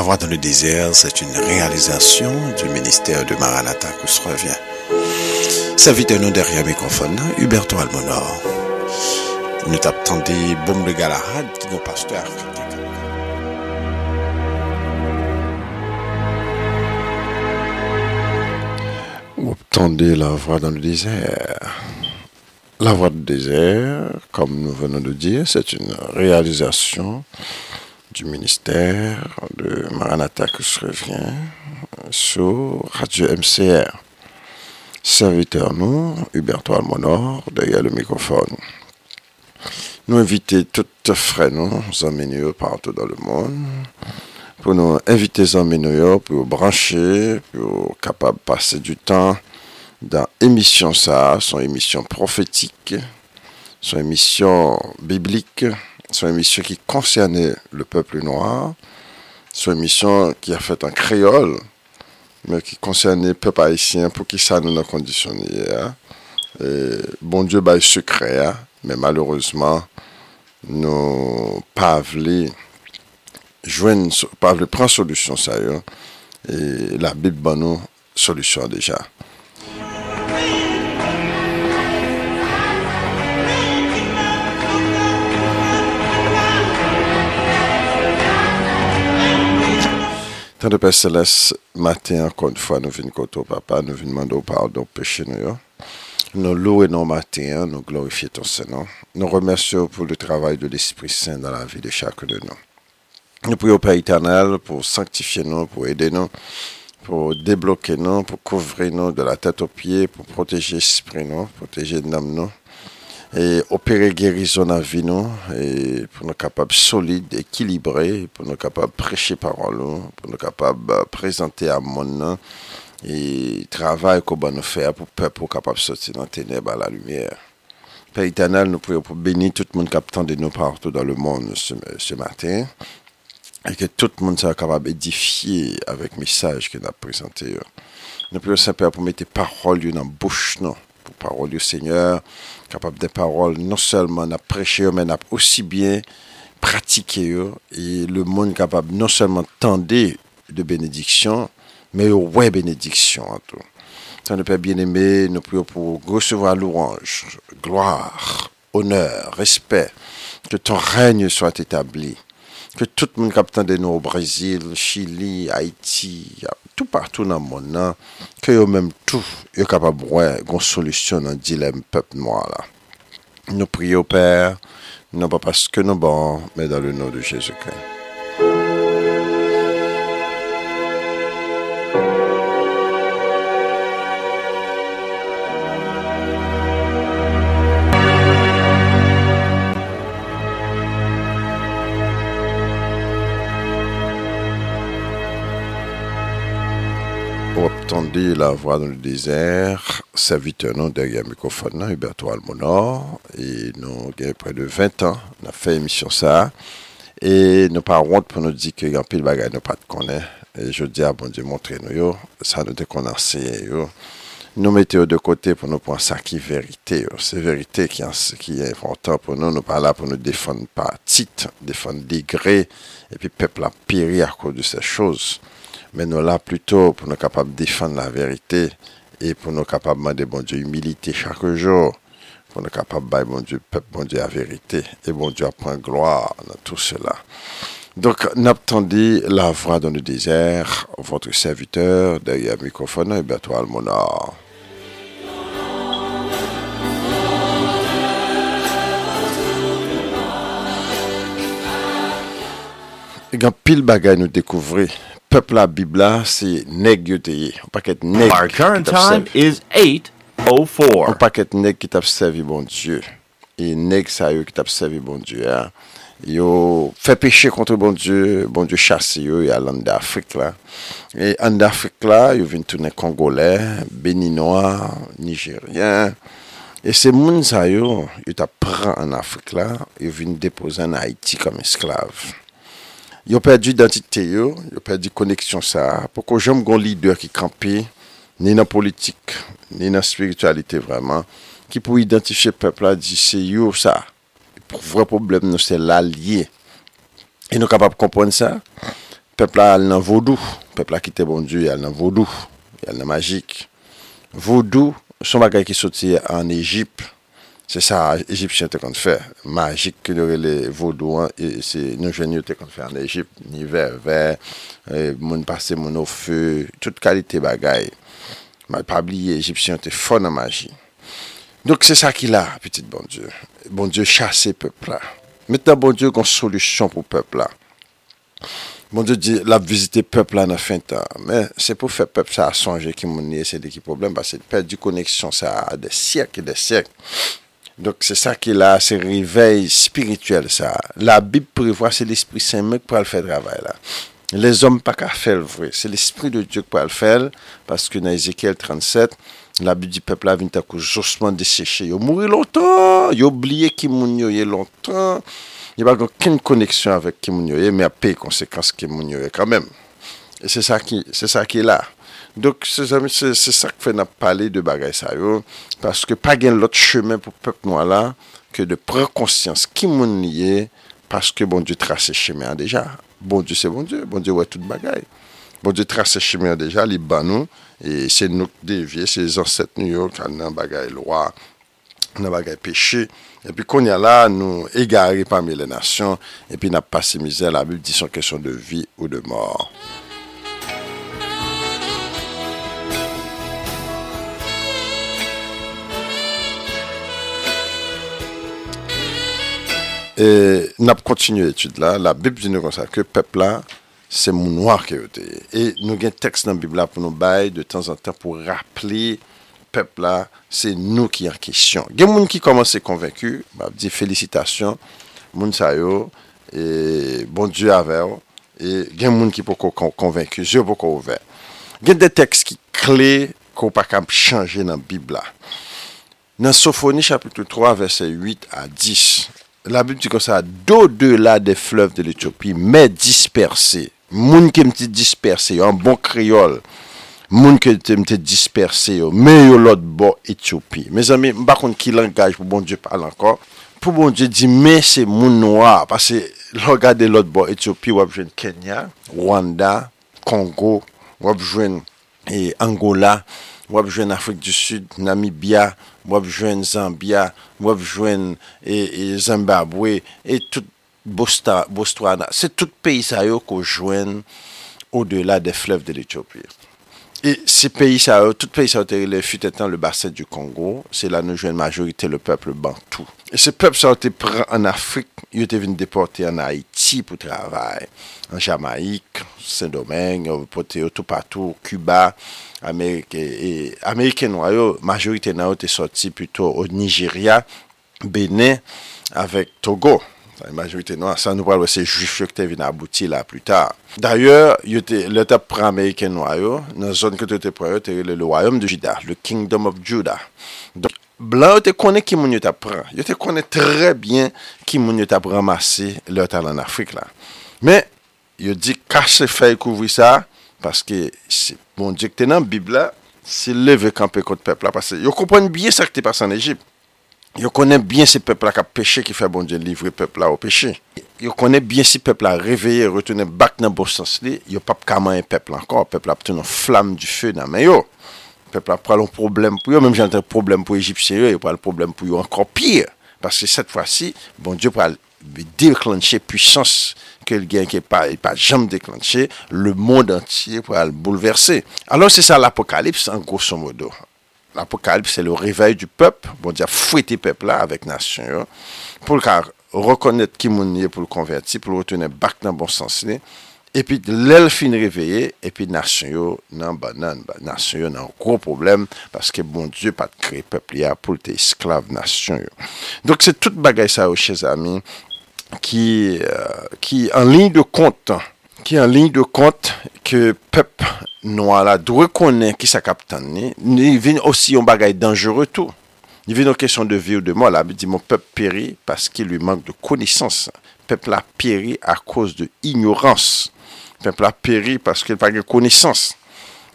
la voix dans le désert, c'est une réalisation du ministère de Maranatha que se revient. de nous derrière le microphone, Huberto Almonor. Nous t'attendons Boum de Galahad qui nous pasteur. Vous la voix dans le désert. La voix du désert, comme nous venons de dire, c'est une réalisation du ministère le Maranatha que je reviens sur Radio MCR. Serviteur nous, Huberto Almonor, derrière le microphone. Nous invitons toutes frères, nous, amis partout dans le monde, pour nous inviter les amis pour brancher, pour capable passer du temps dans émission ça, son émission prophétique, son émission biblique, son émission qui concernait le peuple noir, Sou emisyon ki a fèt an kreol, mè ki konsèrnè pep ayisyen pou ki sa nou nan kondisyon yè. E, bon Diyo ba yè se kre, mè malourezman nou pav lè pran solusyon sa yo, e la bib ban nou solusyon deja. Tant de Père Céleste, matin encore une fois, nous venons côté au Papa, nous venons demander au pardon péché nous. Nous louons nos matins, nous glorifions ton Seigneur. Nous remercions pour le travail de l'Esprit Saint dans la vie de chacun de nous. Nous prions au Père éternel pour sanctifier nous, pour aider nous, pour débloquer nous, pour couvrir nous de la tête aux pieds, pour protéger l'esprit nous, protéger l'âme nous, e opere gerizo nan vi nou e pou nou kapab solide ekilibre pou nou kapab preche parol nou, pou nou kapab euh, prezante a moun nou e travay kou ba nou fè pou pep pou kapab sote nan teneb a la lumiè pe itanel nou pou yo pou beni tout moun kap tende nou partou dan le moun se maten e ke tout moun sa kapab edifi avèk misaj ki nou ap prezante yo nou pou yo sepe pou mette parol yo nan bouch nou pou parol yo seigneur capable des paroles, non seulement à prêcher, mais aussi bien pratiquer. Et le monde capable non seulement tendre de bénédiction, mais ouais bénédiction en tout. Tant Père bien-aimé, nous prions pour recevoir louange, gloire, honneur, respect, que ton règne soit établi. Ke tout moun kapten de nou au Brazil, Chile, Haiti, tout partou nan moun nan, ke yo mèm tout yo kapap mwen goun solusyon nan dilem pep mwa la. Nou pri yo pèr, nan pa paske nou ban, men dan le nou non bon, de Jezoukè. entendu la voix dans le désert, serviteur non derrière le microphone, Hubert Almonor, et nous avons près de 20 ans, on a fait émission ça, et nous parlons pour nous dire qu'il y a pile bagages, nous pas de pas. Et je dis à ah, bon Dieu, montrez-nous, ça nous déconnaissait, nous mettons de côté pour nous prendre ça qui vérité. C'est vérité qui, est importante pour nous. Nous pas là pour nous défendre par titre, défendre degré, et puis peuple a péri à cause de ces choses mais nous là plutôt pour nous capables de défendre la vérité et pour nous capables de demander bon Dieu humilité chaque jour pour nous capables de bon Dieu peuple bon Dieu la vérité et bon Dieu apprend gloire dans tout cela. Donc, n'attendez la voix dans le désert, votre serviteur derrière le microphone, et Almonard. Il y a pile nous découvrir Pepla Biblia si neg yote yi. Ou pak et neg ki te apsevi. Ou bon pak et neg ki te apsevi bon Diyo. E neg sa yo ki te apsevi bon Diyo. Yo fe peche kontre bon Diyo. Bon Diyo chase yo yalande Afrik la. E ande Afrik la yo vin toune Kongole, Beninoa, Niger. E se moun sa yo yo te apre an Afrik la. Yo vin depozen Haiti kom esklave. Yo perdi identite yo, yo perdi koneksyon sa. Poko jom gon lider ki krampi, ni nan politik, ni nan spiritualite vreman, ki pou identifye pepla di se yo sa. Vre problem nou se la liye. E nou kapap kompon sa, pepla al nan vodou, pepla ki te bon di, al nan vodou, al nan magik. Vodou, son bagay ki soti an Egypte, Se sa, Egyptian te kon te fe, magik ki lore le vodouan, se nou jenye te kon te fe an Egypt, ni ver ver, moun pase moun ou fe, tout kalite bagay. Ma pabliye Egyptian te fon an magi. Nouk se sa ki la, petit bon dieu. Bon dieu chase pepla. Metta bon dieu kon solusyon pou pepla. Bon dieu di, la vizite pepla nan fin tan. Men, se pou fe pepla, se a sonje ki mouni, se de ki problem, se de koneksyon, se a de syek, de syek. Donc, c'est ça qui est là, ce réveil spirituel, ça. La Bible prévoit, c'est l'Esprit Saint même pour le faire travail, là. Les hommes pas qu'à faire le vrai. C'est l'Esprit de Dieu qui peut le faire, parce que dans Ézéchiel 37, la Bible du peuple a vint à coup justement desséché. Il a mouru longtemps, il a oublié qui y longtemps. Il n'y a pas aucune connexion avec qui mais il y a des conséquences qui quand même. Et c'est ça qui, c'est ça qui est là. Donk se zami, se sak fe nap pale de bagay sa yon, paske pa gen lot cheme pou pep nou ala, ke de pre konsyans ki moun nye, paske bon di tra se cheme an deja. Bon di se bon di, bon di wè tout bagay. Bon di tra se cheme an deja, li ban nou, e se nouk devye, se zanset nou yon, kan nan bagay lwa, nan bagay peche. E pi kon ya la, nou egari pami le nasyon, e pi nap pasi mizè la bib di son kesyon de vi ou de mor. E nap kontinu etude la, la bib zine kon sa ke pepla se moun wak e ote. E nou gen tekst nan bibla pou nou baye, de tan zan tan pou rappli pepla se nou ki an kesyon. Gen moun ki koman se konvenku, bab di felicitasyon, moun sayo, e bon diyo aveyo. E gen moun ki pou konvenku, zyo pou konven. Gen de tekst ki kle, ko pa kam chanje nan bibla. Nan Sofoni chapitou 3 verse 8 a 10. La bi mti konsa, do de la de flev de l'Ethiopi, me disperse, moun ke mti disperse yo, an bon kriol, moun ke mti disperse yo, me yo lot bo Etiopi. Me zami, mba kon ki langaj pou bon Dje parl ankon, pou bon Dje di me se moun noa, pase logade lot bo Etiopi, wapjwen Kenya, Rwanda, Kongo, wapjwen eh, Angola, moi Afrique du Sud, Namibia, moi Zambia, moi et, Zimbabwe et tout Botswana. C'est tout pays qui qu'on joint au-delà des fleuves de l'Éthiopie. Et ces pays ça, tout pays ça, fut étant le bassin du Congo, c'est là nous jouons majorité le peuple bantou. Se pep sa ou te pran an Afrik, yo te vin deporte an Haiti pou travay. An Jamaik, Saint-Domingue, pou te yo tout patou, Cuba, Amerike. E Amerike nou a yo, majolite nou a yo te sorti plutôt an Nigeria, Benin, avèk Togo. San nou pral wè se jujif yo ke te vin abouti la plus tar. D'ayor, yo te pran Amerike nou a yo, nan zon ke te pran yo te yo le loayom de Jida, le kingdom of Jida. Blan yo te konen ki moun yo tap pran, yo te konen tre bien ki moun yo tap ramase lor talan Afrik la. Men, yo di kase fey kouvri sa, paske si bon dik tenan bib la, si leve kanpe kote pepla. Yo konen bien sa ki te pasan Egypt, yo konen bien se pepla ka peche ki fe bon dik livre pepla ou peche. Yo konen bien se pepla reveye, retune bak nan bostans li, yo pap kaman pepla ankor, pepla ap tenon flam du fe nan men yo. peuple a un problème pour eux, même j'ai un problème pour les Égyptiens, il pas le problème pour eux encore pire. Parce que cette fois-ci, bon Dieu va déclencher puissance que quelqu'un qui pas, pas jamais déclenché, le monde entier pour le bouleverser. Alors c'est ça l'Apocalypse en grosso modo. L'Apocalypse c'est le réveil du peuple, bon Dieu a fouetté peuple là avec nation, hein, pour le reconnaître qui est pour le convertir, pour le retourner back dans le bon sens. Hein. Epi lèl fin riveye, epi nasyon yo nan banan. Nasyon yo nan gro problem, paske bon Diyo pat kre pepli apol te isklav nasyon yo. Donk se tout bagay sa ou che zami, ki an euh, lign de kont, ki an lign de kont, ke pep nou ala dwe konen ki sa kap tan ni, ni vin osi yon bagay dangere tou. Ni vin an kesyon de vi ou de mo, ala bi di moun pep peri, paske li mank de konisans. Pep la peri a kouse de ignorans. Pèmpl ap peri paske l pa gen koneysans.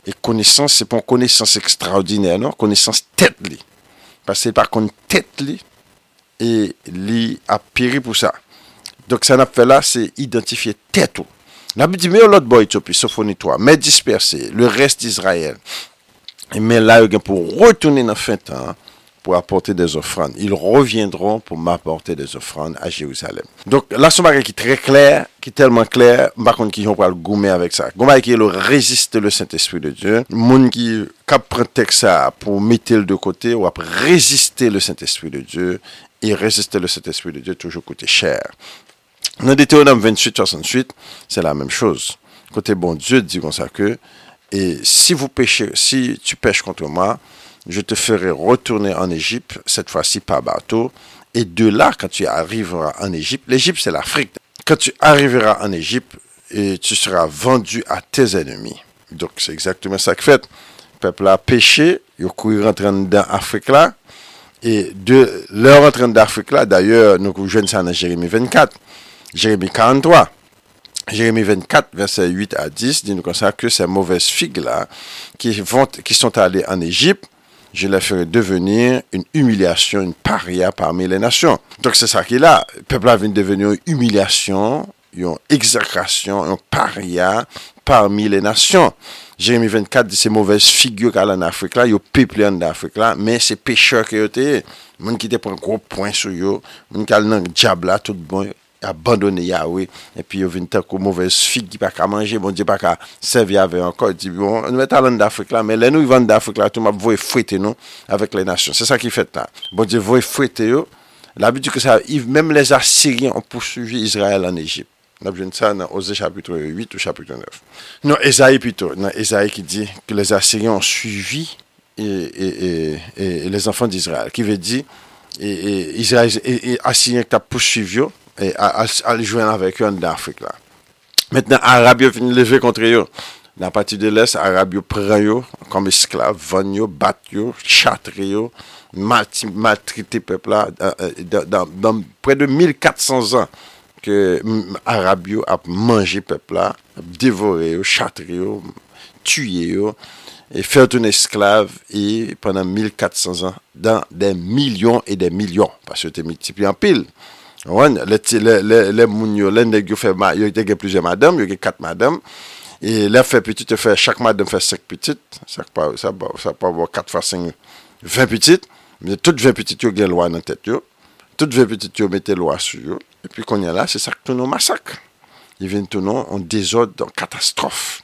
E koneysans se pon koneysans ekstraordinè nan, koneysans tèt li. Paske l pa kon tèt li, e li ap peri pou sa. Dok sa nap fè la, se identifiye tèt ou. N ap di me ou lot boy tyo pi, so fonitwa, me dispersè, le rest israèl. E men la yon gen pou rotounen nan fèt. pour apporter des offrandes. Ils reviendront pour m'apporter des offrandes à Jérusalem. Donc, là, ce qui est très clair, qui est tellement clair, par contre, qui ont pas le gommer avec ça. Je qui est le résiste le Saint-Esprit de Dieu. Moun qui cap ça pour mettre de côté ou après résister le Saint-Esprit de Dieu et résister le Saint-Esprit de Dieu toujours coûter cher. Dans Deutéronome 28, 68, c'est la même chose. Côté bon Dieu dit comme ça que, et si vous péchez, si tu pêches contre moi, je te ferai retourner en Égypte, cette fois-ci par bateau. Et de là, quand tu arriveras en Égypte, l'Égypte c'est l'Afrique. Quand tu arriveras en Égypte, et tu seras vendu à tes ennemis. Donc c'est exactement ça que fait. peuple a péché, ils couru en train Afrique là. Et de leur dans d'Afrique là, d'ailleurs, nous rejoignons ça dans Jérémie 24, Jérémie 43. Jérémie 24, verset 8 à 10, dit nous comme ça que ces mauvaises figues là, qui, vont, qui sont allées en Égypte, Je la feri devenir un humilyasyon, un paria parmi le nasyon. Donk se sa ki la, pepla veni deveni un humilyasyon, yon egzakasyon, un paria parmi le nasyon. Jeremy 24 di se mouvez figyo kal an Afrik la, yon peple an Afrik la, men se pecheur ki yo te, moun ki te pren kou poin sou yo, moun kal nan diabla tout bon yo. Abandonne Yahweh E pi yo vintak ou mouvez fig Ki pa ka manje Bon di pa ka sev Yahweh anko Di bon, nou e talan da Afrika la Men lè nou y vant da Afrika la Tou mab vou e fwete nou Avek le nasyon Se sa ki fwete ta Bon di vou e fwete yo La bi di ki sa Mèm les Assyriens An pou suvi Israel an Egypt La bi di ki sa Nan ose chapitre 8 ou chapitre 9 Nan Ezae pito Nan Ezae ki di Ke les Assyriens an suvi E les anfan di Israel Ki ve di Assyriens an pou suvi yo al jwen avèk yo an d'Afrik la. Mètnen Arab yo fin li lèvè kontre yo. Na pati de lès, Arab yo prè yo kom esklav, vòn yo, bat yo, chatre yo, matrite pepla dan euh, prè de 1400 an ke Arab yo ap manje pepla, devore yo, chatre yo, tuye yo, e fèr ton esklav e prè nan 1400 an dan den milyon e den milyon pas yo te multipli an pil. Ouwen, lè moun yo, lè nè gyou fè madèm, yo gen plize madèm, yo gen kat madèm, e lè fè piti te fè, chak madèm fè sek piti, sak pa wò kat fwa sen, vè piti, mè tout vè piti yo gen lwa nan tèt yo, tout vè piti yo mette lwa sou yo, epi kon yon la, se sak tonon masak, yon ven tonon an dezod, an katastrof.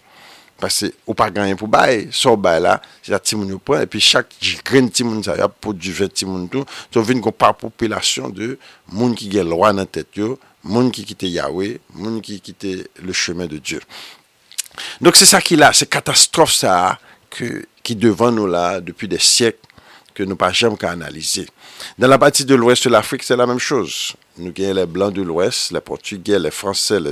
Parce que, ou pas gagné pour baye, sa ou là, c'est la timounou point, et puis chaque grand timoun sa yop pour du 20 timoun tout, tu as vu une population de monde qui dans en tête yo, monde qui quitte Yahweh, monde qui quitté le chemin de Dieu. Donc c'est ça qui là, c'est catastrophe ça qui devant nous là depuis des siècles que nous pas jamais qu'à analyser. Dans la partie de l'ouest de l'Afrique, c'est la même chose. Nou genye le blan de l'ouest, le portugè, le fransè, le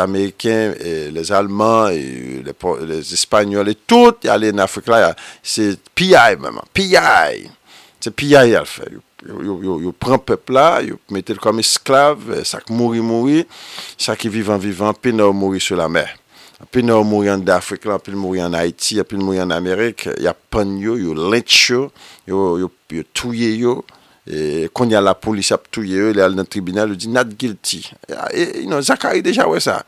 amèyken, le alman, le espanyol, tout y alè in Afrika la, se piyay mèman, piyay. Se piyay al fè, y ou pran pepla, y ou metèl kom esklav, sak mouri mouri, sak y vivan vivan, pi nou mouri sou la mè. Pi nou mouri an Afrika la, pi nou mouri an Haiti, pi nou mouri an Amerik, y apan yo, y ou lèch yo, y ou touye yo. E, kon yal la polis ap touye yo, e, lè al nan tribunal, lè di not guilty. E, Zakari deja wè sa.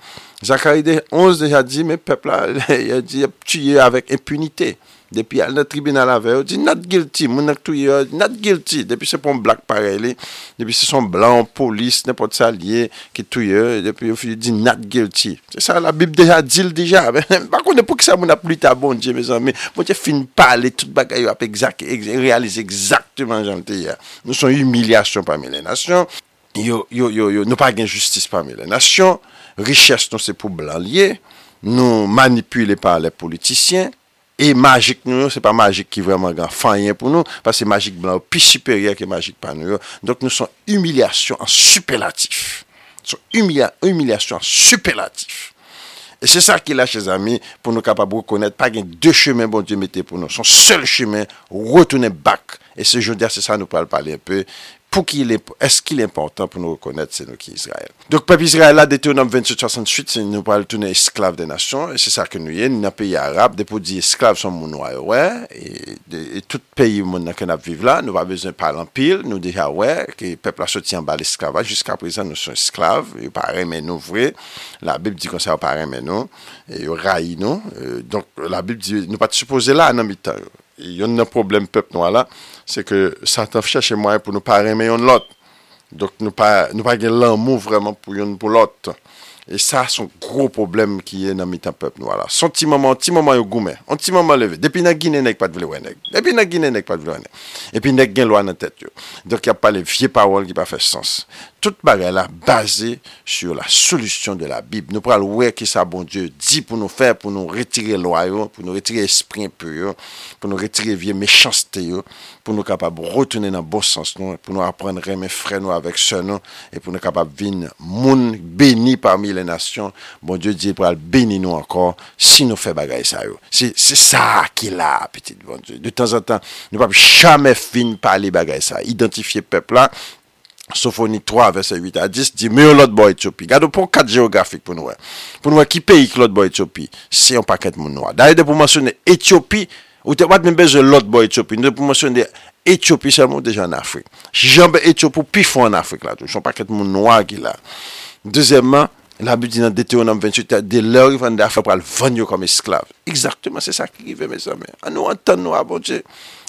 Zakari 11 deja di, mè pepl la, lè di touye yo avèk impunite. Depi al nan tribunal ave, di not guilty, moun ak touye, not guilty Depi se pon blak pare li, depi se son blan, polis, nepot sa liye, ki touye Depi yo fi di not guilty, se sa la bib deja, dil deja Bakoun ne pou ki sa moun ap luta bon, diye me zanme Moun te fin pale, tout bagay yo ap exact, realize exactouman jan te ya Nou son humilyasyon pamele nasyon, yo yo yo, nou pa gen justice pamele nasyon Riches nou se pou blan liye, nou manipule pale politisyen Et magique, nous, c'est pas magique qui est vraiment grand. Fanyen pour nous, parce que magique blanc plus supérieur que magique pas nous. Donc nous sommes humiliation en superlatif. Nous sommes humiliés humiliation en superlatif. Et c'est ça qu'il a, chers amis, pour nous capables de reconnaître, pas qu'il y deux chemins, bon Dieu, mettez pour nous. Son seul chemin, retourner back. Et ce jour-là, c'est ça, nous parler un peu. Est-ce ki l'important pou nou rekonnet se nou ki Yisrael? Dok pep Yisrael la dete ou nan 28-68, se nou pale toune esklave de nasyon, se sa ke nou ye, nou nan peyi Arab, depo di esklave son moun waye wè, e tout peyi moun nan ken ap vive la, nou pa bezen pale an pil, nou di ya wè, ke pep la soti an bal esklave, jusqu'a prezan nou son esklave, yon pa remen nou vre, la bib di konserva pa remen nou, yon ray nou, donk la bib di nou pati suppose la an an bitan, yon nan problem pep nou wala, Se ke satan fye che mwen pou nou pa reme yon lot. Dok nou pa gen lan moun vreman pou yon pou lot. E sa son gro problem ki ye nan mitan pep nou ala. Son ti maman, ti maman yo goumen. On ti maman leve. Depi nan gine nek pat vle wene. Depi nan gine nek pat vle wene. Depi nek gen lwa nan tet yo. Dok ya pa le vie pawol ki pa fe sens. tout bagay la basé sur la solution de la Bible nous pral wè que ça, bon Diyo di pour nous pour nous retirer retire loyo, pour nous retirer esprit pyo, pour nous retirer vie mechanste pour nous nou kapab dans nan bon sens pour nous apprendre à reme fre nou avèk se nou, e pou nou kapab vin moun beni parmi les nations. Bon dit di pral beni nou encore si nous fè bagay ça. C'est ça sa ki la, petit bon Dieu. De tan jamais tan, nou pap chame fin ça. bagay sa. peuple-là. Sofoni 3, verset 8 a 10, di mè yon lot bo Etiopi. Gado pou kat geografik pou nou wè. Pou nou wè ki pe yik lot bo Etiopi, si yon paket moun nou wè. Da yon de pou monsyon de Etiopi, ou te wad mè bej yon lot bo Etiopi. Yon de pou monsyon de Etiopi, sa moun de jan Afrik. Jan be Etiopi, pou pi fwa an Afrik la. Son paket moun nou wè ki la. Dezemman, la bi di nan dete yon nam 28, de lè wè yon de Afrik pral vanyo kom esklav. Eksaktouman, se sa ki givè mè sa mè. An nou an tan nou wè abonje.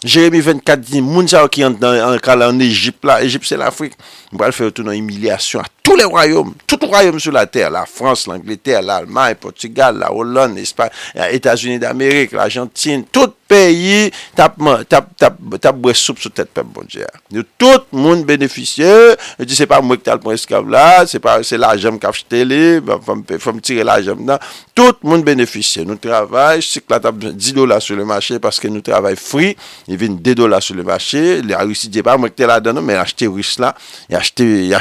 Jeremy 24 din, moun sa wè ki an kal an Egypt la. Egypt se l'Afrique. Mwen fè wè tout nan emilyasyon a tout lè rayoum. Tout rayoum sou la ter. La France, l'Angleterre, l'Allemagne, Portugal, la Hollande, Etats-Unis euh, d'Amérique, l'Agentine. Tout peyi tap mwen, tap, tap, tap, tap, tap bwè soub sou tèt pep bon diya. Yo tout moun beneficye. Yo di se pa mwen ktal pou eskav la, se pa se la jem kafj teli, fòm tire la jem nan. Tout moun beneficye. Nou travay, si kla tap dido la sou le machè, paske nou travay fri, ni vin 2 dola sou le mache, li a risi diye pa, mwen te la danon, men a chete rus la, yi a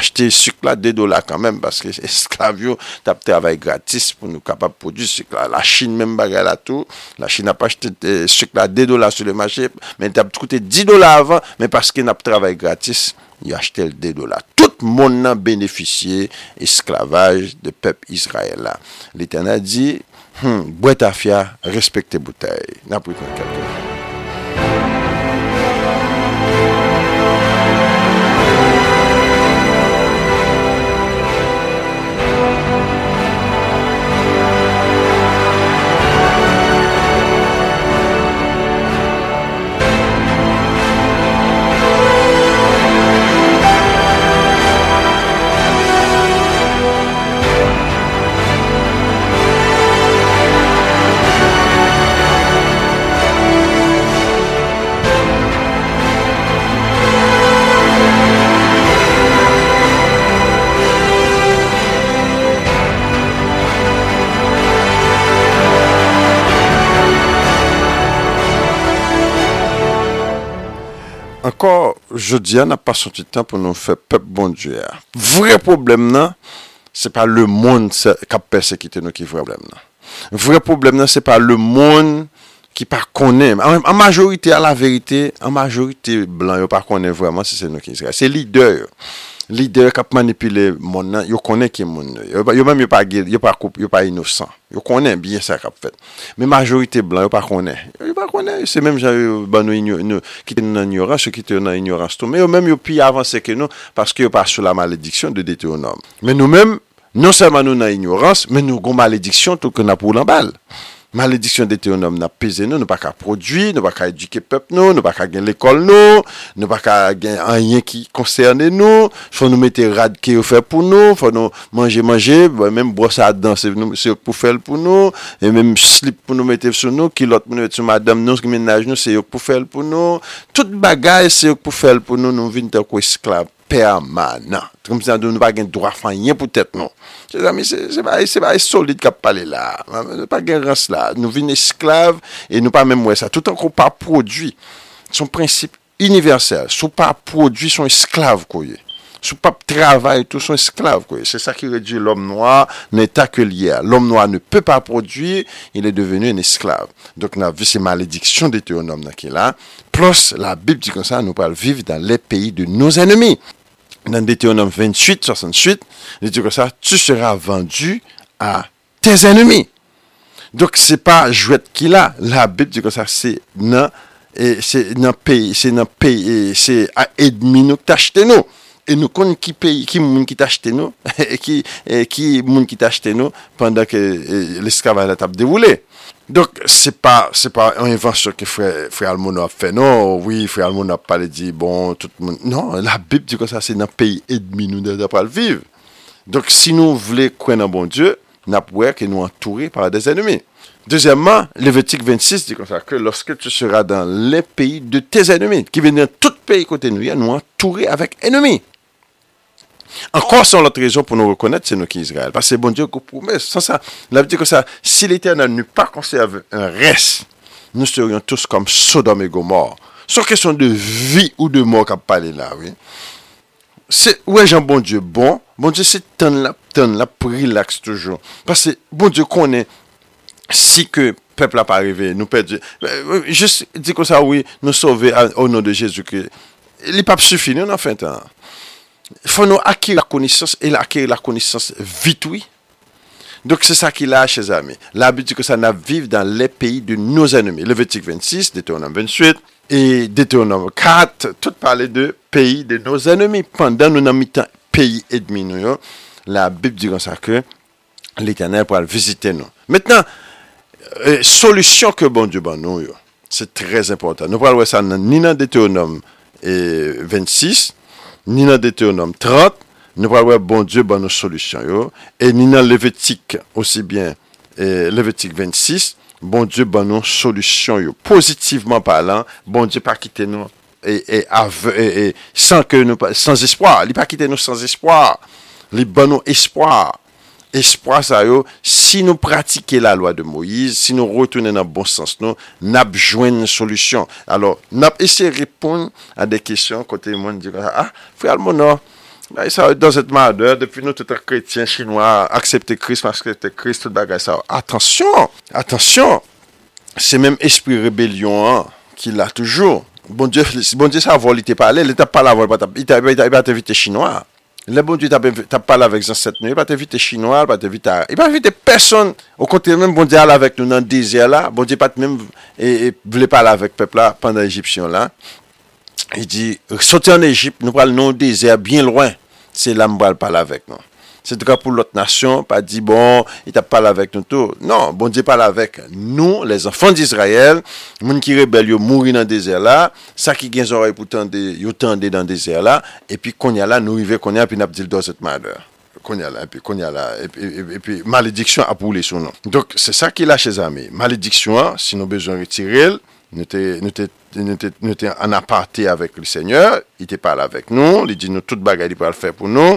chete suk la 2 dola kanmen, paske esklavyo, tap trabay gratis, pou nou kapap produ suk la, la chine men bagay la tou, la chine ap achete euh, suk la 2 dola sou le mache, men tap chute 10 dola avan, men paske nap trabay gratis, yi achete 2 dola, tout moun nan beneficye esklavaj de pep Israel la, li hmm, te nan di, mwen ta fya, respekte butay, nan pou yon kakou, Jodia nan pa soti tan pou nou fe pep bondye. Vre problem nan se non. non, pa le moun kap persekite nou ki vre problem nan. Vre problem nan se pa le moun ki pa konen. An majorite a la verite, an majorite blan yo pa konen vreman se se nou ki Israel. Se lider yo. Lide yo kap manipile moun nan, yo konen ke moun nan, yo mèm yo pa gil, yo pa inosan, yo konen biye sa kap fet. Men majorite blan, yo pa konen, yo pa konen, se mèm jan yo ban nou kiten nan ignorans, yo kiten nan ignorans tou, men yo mèm yo pi avanse ke nou, paske yo pa sou la malediksyon de dete ou nan. Men nou mèm, non seman nou nan ignorans, men nou gon malediksyon tou ke napou lan bal. Malediksyon dete yon nom nan peze nou, nou pa ka prodwi, nou pa ka edike pep nou, nou pa ka gen l'ekol nou, nou pa ka gen anyen ki konserne nou, fò nou mette rad ke yon fè pou nou, fò nou manje manje, mèm brosa adan se yon pou fèl pou nou, mèm slip pou nou mette vso nou, kilot moun wètsou madame nons ki menaj nou se yon pou fèl pou nou, tout bagay se yon pou fèl pou nou nou vin tèk wè esklab. Permanen. Koum si nan nou pa gen drafanyen pou tèt non. Se ba e solit kap pale la. Se pa gen rase la. Nou vi n esklave. E nou pa men mwese. Tout an kon pa produy. Son prinsip universel. Sou pa produy son esklave kouye. Sou pa travay tout son esklave kouye. Se sa ki re di l'om noa. Nen ta ke liye. L'om noa ne pe pa produy. Il e devenu en esklave. Donk nou a vi se malediksyon de te o nom nan ke la. Plos la bib di kon sa. Nou pa viv dan le peyi de nou zanemi. nan deteo nan 28-68, di di kon sa, tu sera vendu a te zenemi. Dok se pa jwet ki la, la bib di kon sa, se nan pey, se nan pey, se a edmi nou ki tachten nou, e nou kon ki pey, ki moun ki tachten nou, ki moun ki tachten nou, pandan ke l'eskav a la tab devoule. Donc, ce n'est pas une invention que Frère frère a a fait non, oui, Frère Almon n'a pas dit, bon, tout le monde, non, la ça, c'est un pays et demi, nous nous devons pas le vivre. Donc, si nous croire en un bon Dieu, nous devons que nous par des ennemis. Deuxièmement, Lévitique 26 dit comme ça, que lorsque tu seras dans les pays de tes ennemis, qui viennent dans tout pays côté nous nous entouré avec ennemis. Encore sans l'autre raison pour nous reconnaître, c'est nous qui Israël. Parce que bon Dieu qui promet. Sans ça, la que ça, si l'Éternel n'eût pas conservé un reste, nous serions tous comme Sodome et Gomorre. Sans question de vie ou de mort qu'a parlé là, oui. C'est, ouais, Jean, bon Dieu, bon. Bon Dieu, c'est tant la, tant la, relax toujours. Parce que bon Dieu connaît si que peuple n'a pas arrivé, nous perdons. Euh, euh, juste dis que ça, oui, nous sauver euh, au nom de Jésus-Christ. Il papes pas suffisant en fait il faut nous acquérir la connaissance et acquérir la connaissance vite, oui. Donc c'est ça qu'il a, chers amis. L'habitude que ça n'a vivre dans les pays de nos ennemis. Lévitique 26, Deutéronome 28 et Deutéronome 4, tout parler de pays de nos ennemis. Pendant nous n'avons un pays et demi la Bible dit que l'Éternel pourra visiter nous. Maintenant, euh, solution que bon Dieu bon nous, c'est très important. Nous parlons ça dans Deutéronome 26, euh, Ni nan Deuteronome 30, nou pa wè bon Diyo ban nou solusyon yo. E ni nan Levetik 26, bon Diyo ban nou solusyon yo. Pozitiveman palan, bon Diyo pa kite nou sans espoir. Li pa kite nou sans espoir. Li ban nou espoir. espoir ça yo, si nous pratiquons la loi de Moïse, si nous retournons dans le bon sens, nous, nous une solution. Alors, nous avons de répondre à des questions côté le monde dit, ah, frère ça dans cette malheur, depuis nous, tout chrétien chinois, accepter Christ, parce accepter Christ, tout bagage ça. Attention, attention, c'est même esprit rébellion hein, qu'il a toujours. Bon Dieu, bon Dieu, ça a volé, il t'a parlé, il t'a pas la il t'a chinois. Le bon diw ta pale avek zan set nou, e pa te vit te chinoal, e pa te vit te person, ou konti men bon diw al avek nou nan dizer la, bon diw pat men, e vle pale avek pepla, pandan egipsyon la, e di, sote an egip, nou pale nan dizer, bien lwen, se lam pale pale avek nou. Se dra pou lot nasyon, pa di bon, it ap pale avek nou tou. Non, bon di pale avek. Nou, les anfan di Israel, moun ki rebel yo mouri nan dese la, sa ki gen zore pou yo tende nan dese la, epi konya la nou rive konya, epi nap di ldo zet mader. Konya la, epi konya la, epi malediksyon ap oule sou nan. Donk se sa ki la che zame, malediksyon, si nou bezon retirel, nou te an aparte avek li seigneur, li te pale avek nou, li di nou tout bagay li pale fe pou nou,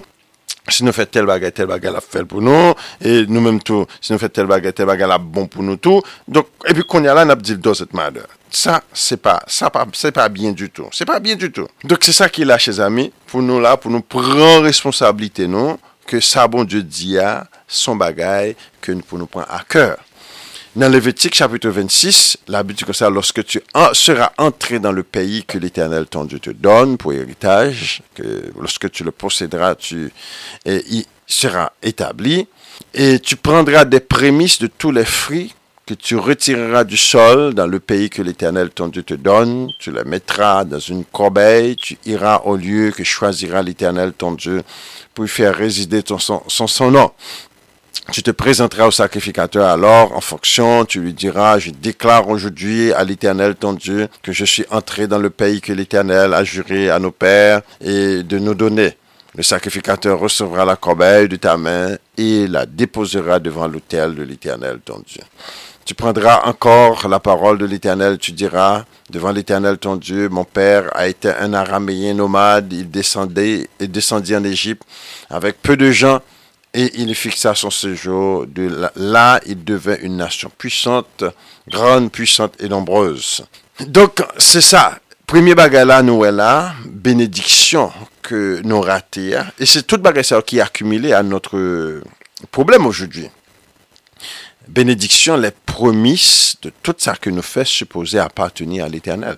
si nou fè tel bagay, tel bagay la fèl pou nou, et nou mèm tou, si nou fè tel bagay, tel bagay la bon pou nou tou, et pi kon yalè, nabdil dos et madè. Sa, se pa, se pa bien du tou, se pa bien du tou. Dok se sa ki la che zami, pou nou la, pou nou pran responsabilite nou, ke sa bon die diya, son bagay, ke nou pou nou pran akèr. Dans Lévitique chapitre 26, la Bible dit comme lorsque tu seras entré dans le pays que l'Éternel ton Dieu te donne pour héritage, que lorsque tu le posséderas, tu y sera établi, et tu prendras des prémices de tous les fruits que tu retireras du sol dans le pays que l'Éternel ton Dieu te donne, tu les mettras dans une corbeille, tu iras au lieu que choisira l'Éternel ton Dieu pour y faire résider ton, son, son nom tu te présenteras au sacrificateur alors en fonction, tu lui diras, je déclare aujourd'hui à l'Éternel ton Dieu que je suis entré dans le pays que l'Éternel a juré à nos pères et de nous donner. Le sacrificateur recevra la corbeille de ta main et la déposera devant l'autel de l'Éternel ton Dieu. Tu prendras encore la parole de l'Éternel, tu diras, devant l'Éternel ton Dieu, mon père a été un araméen nomade, il descendait et descendit en Égypte avec peu de gens et il fixa son séjour. De là, il devint une nation puissante, grande, puissante et nombreuse. Donc, c'est ça. Premier bagala la bénédiction que nous nous Et c'est toute toute qui est tout à notre problème aujourd'hui. Bénédiction, les promesses de tout ça que nous fait supposer appartenir à l'Éternel.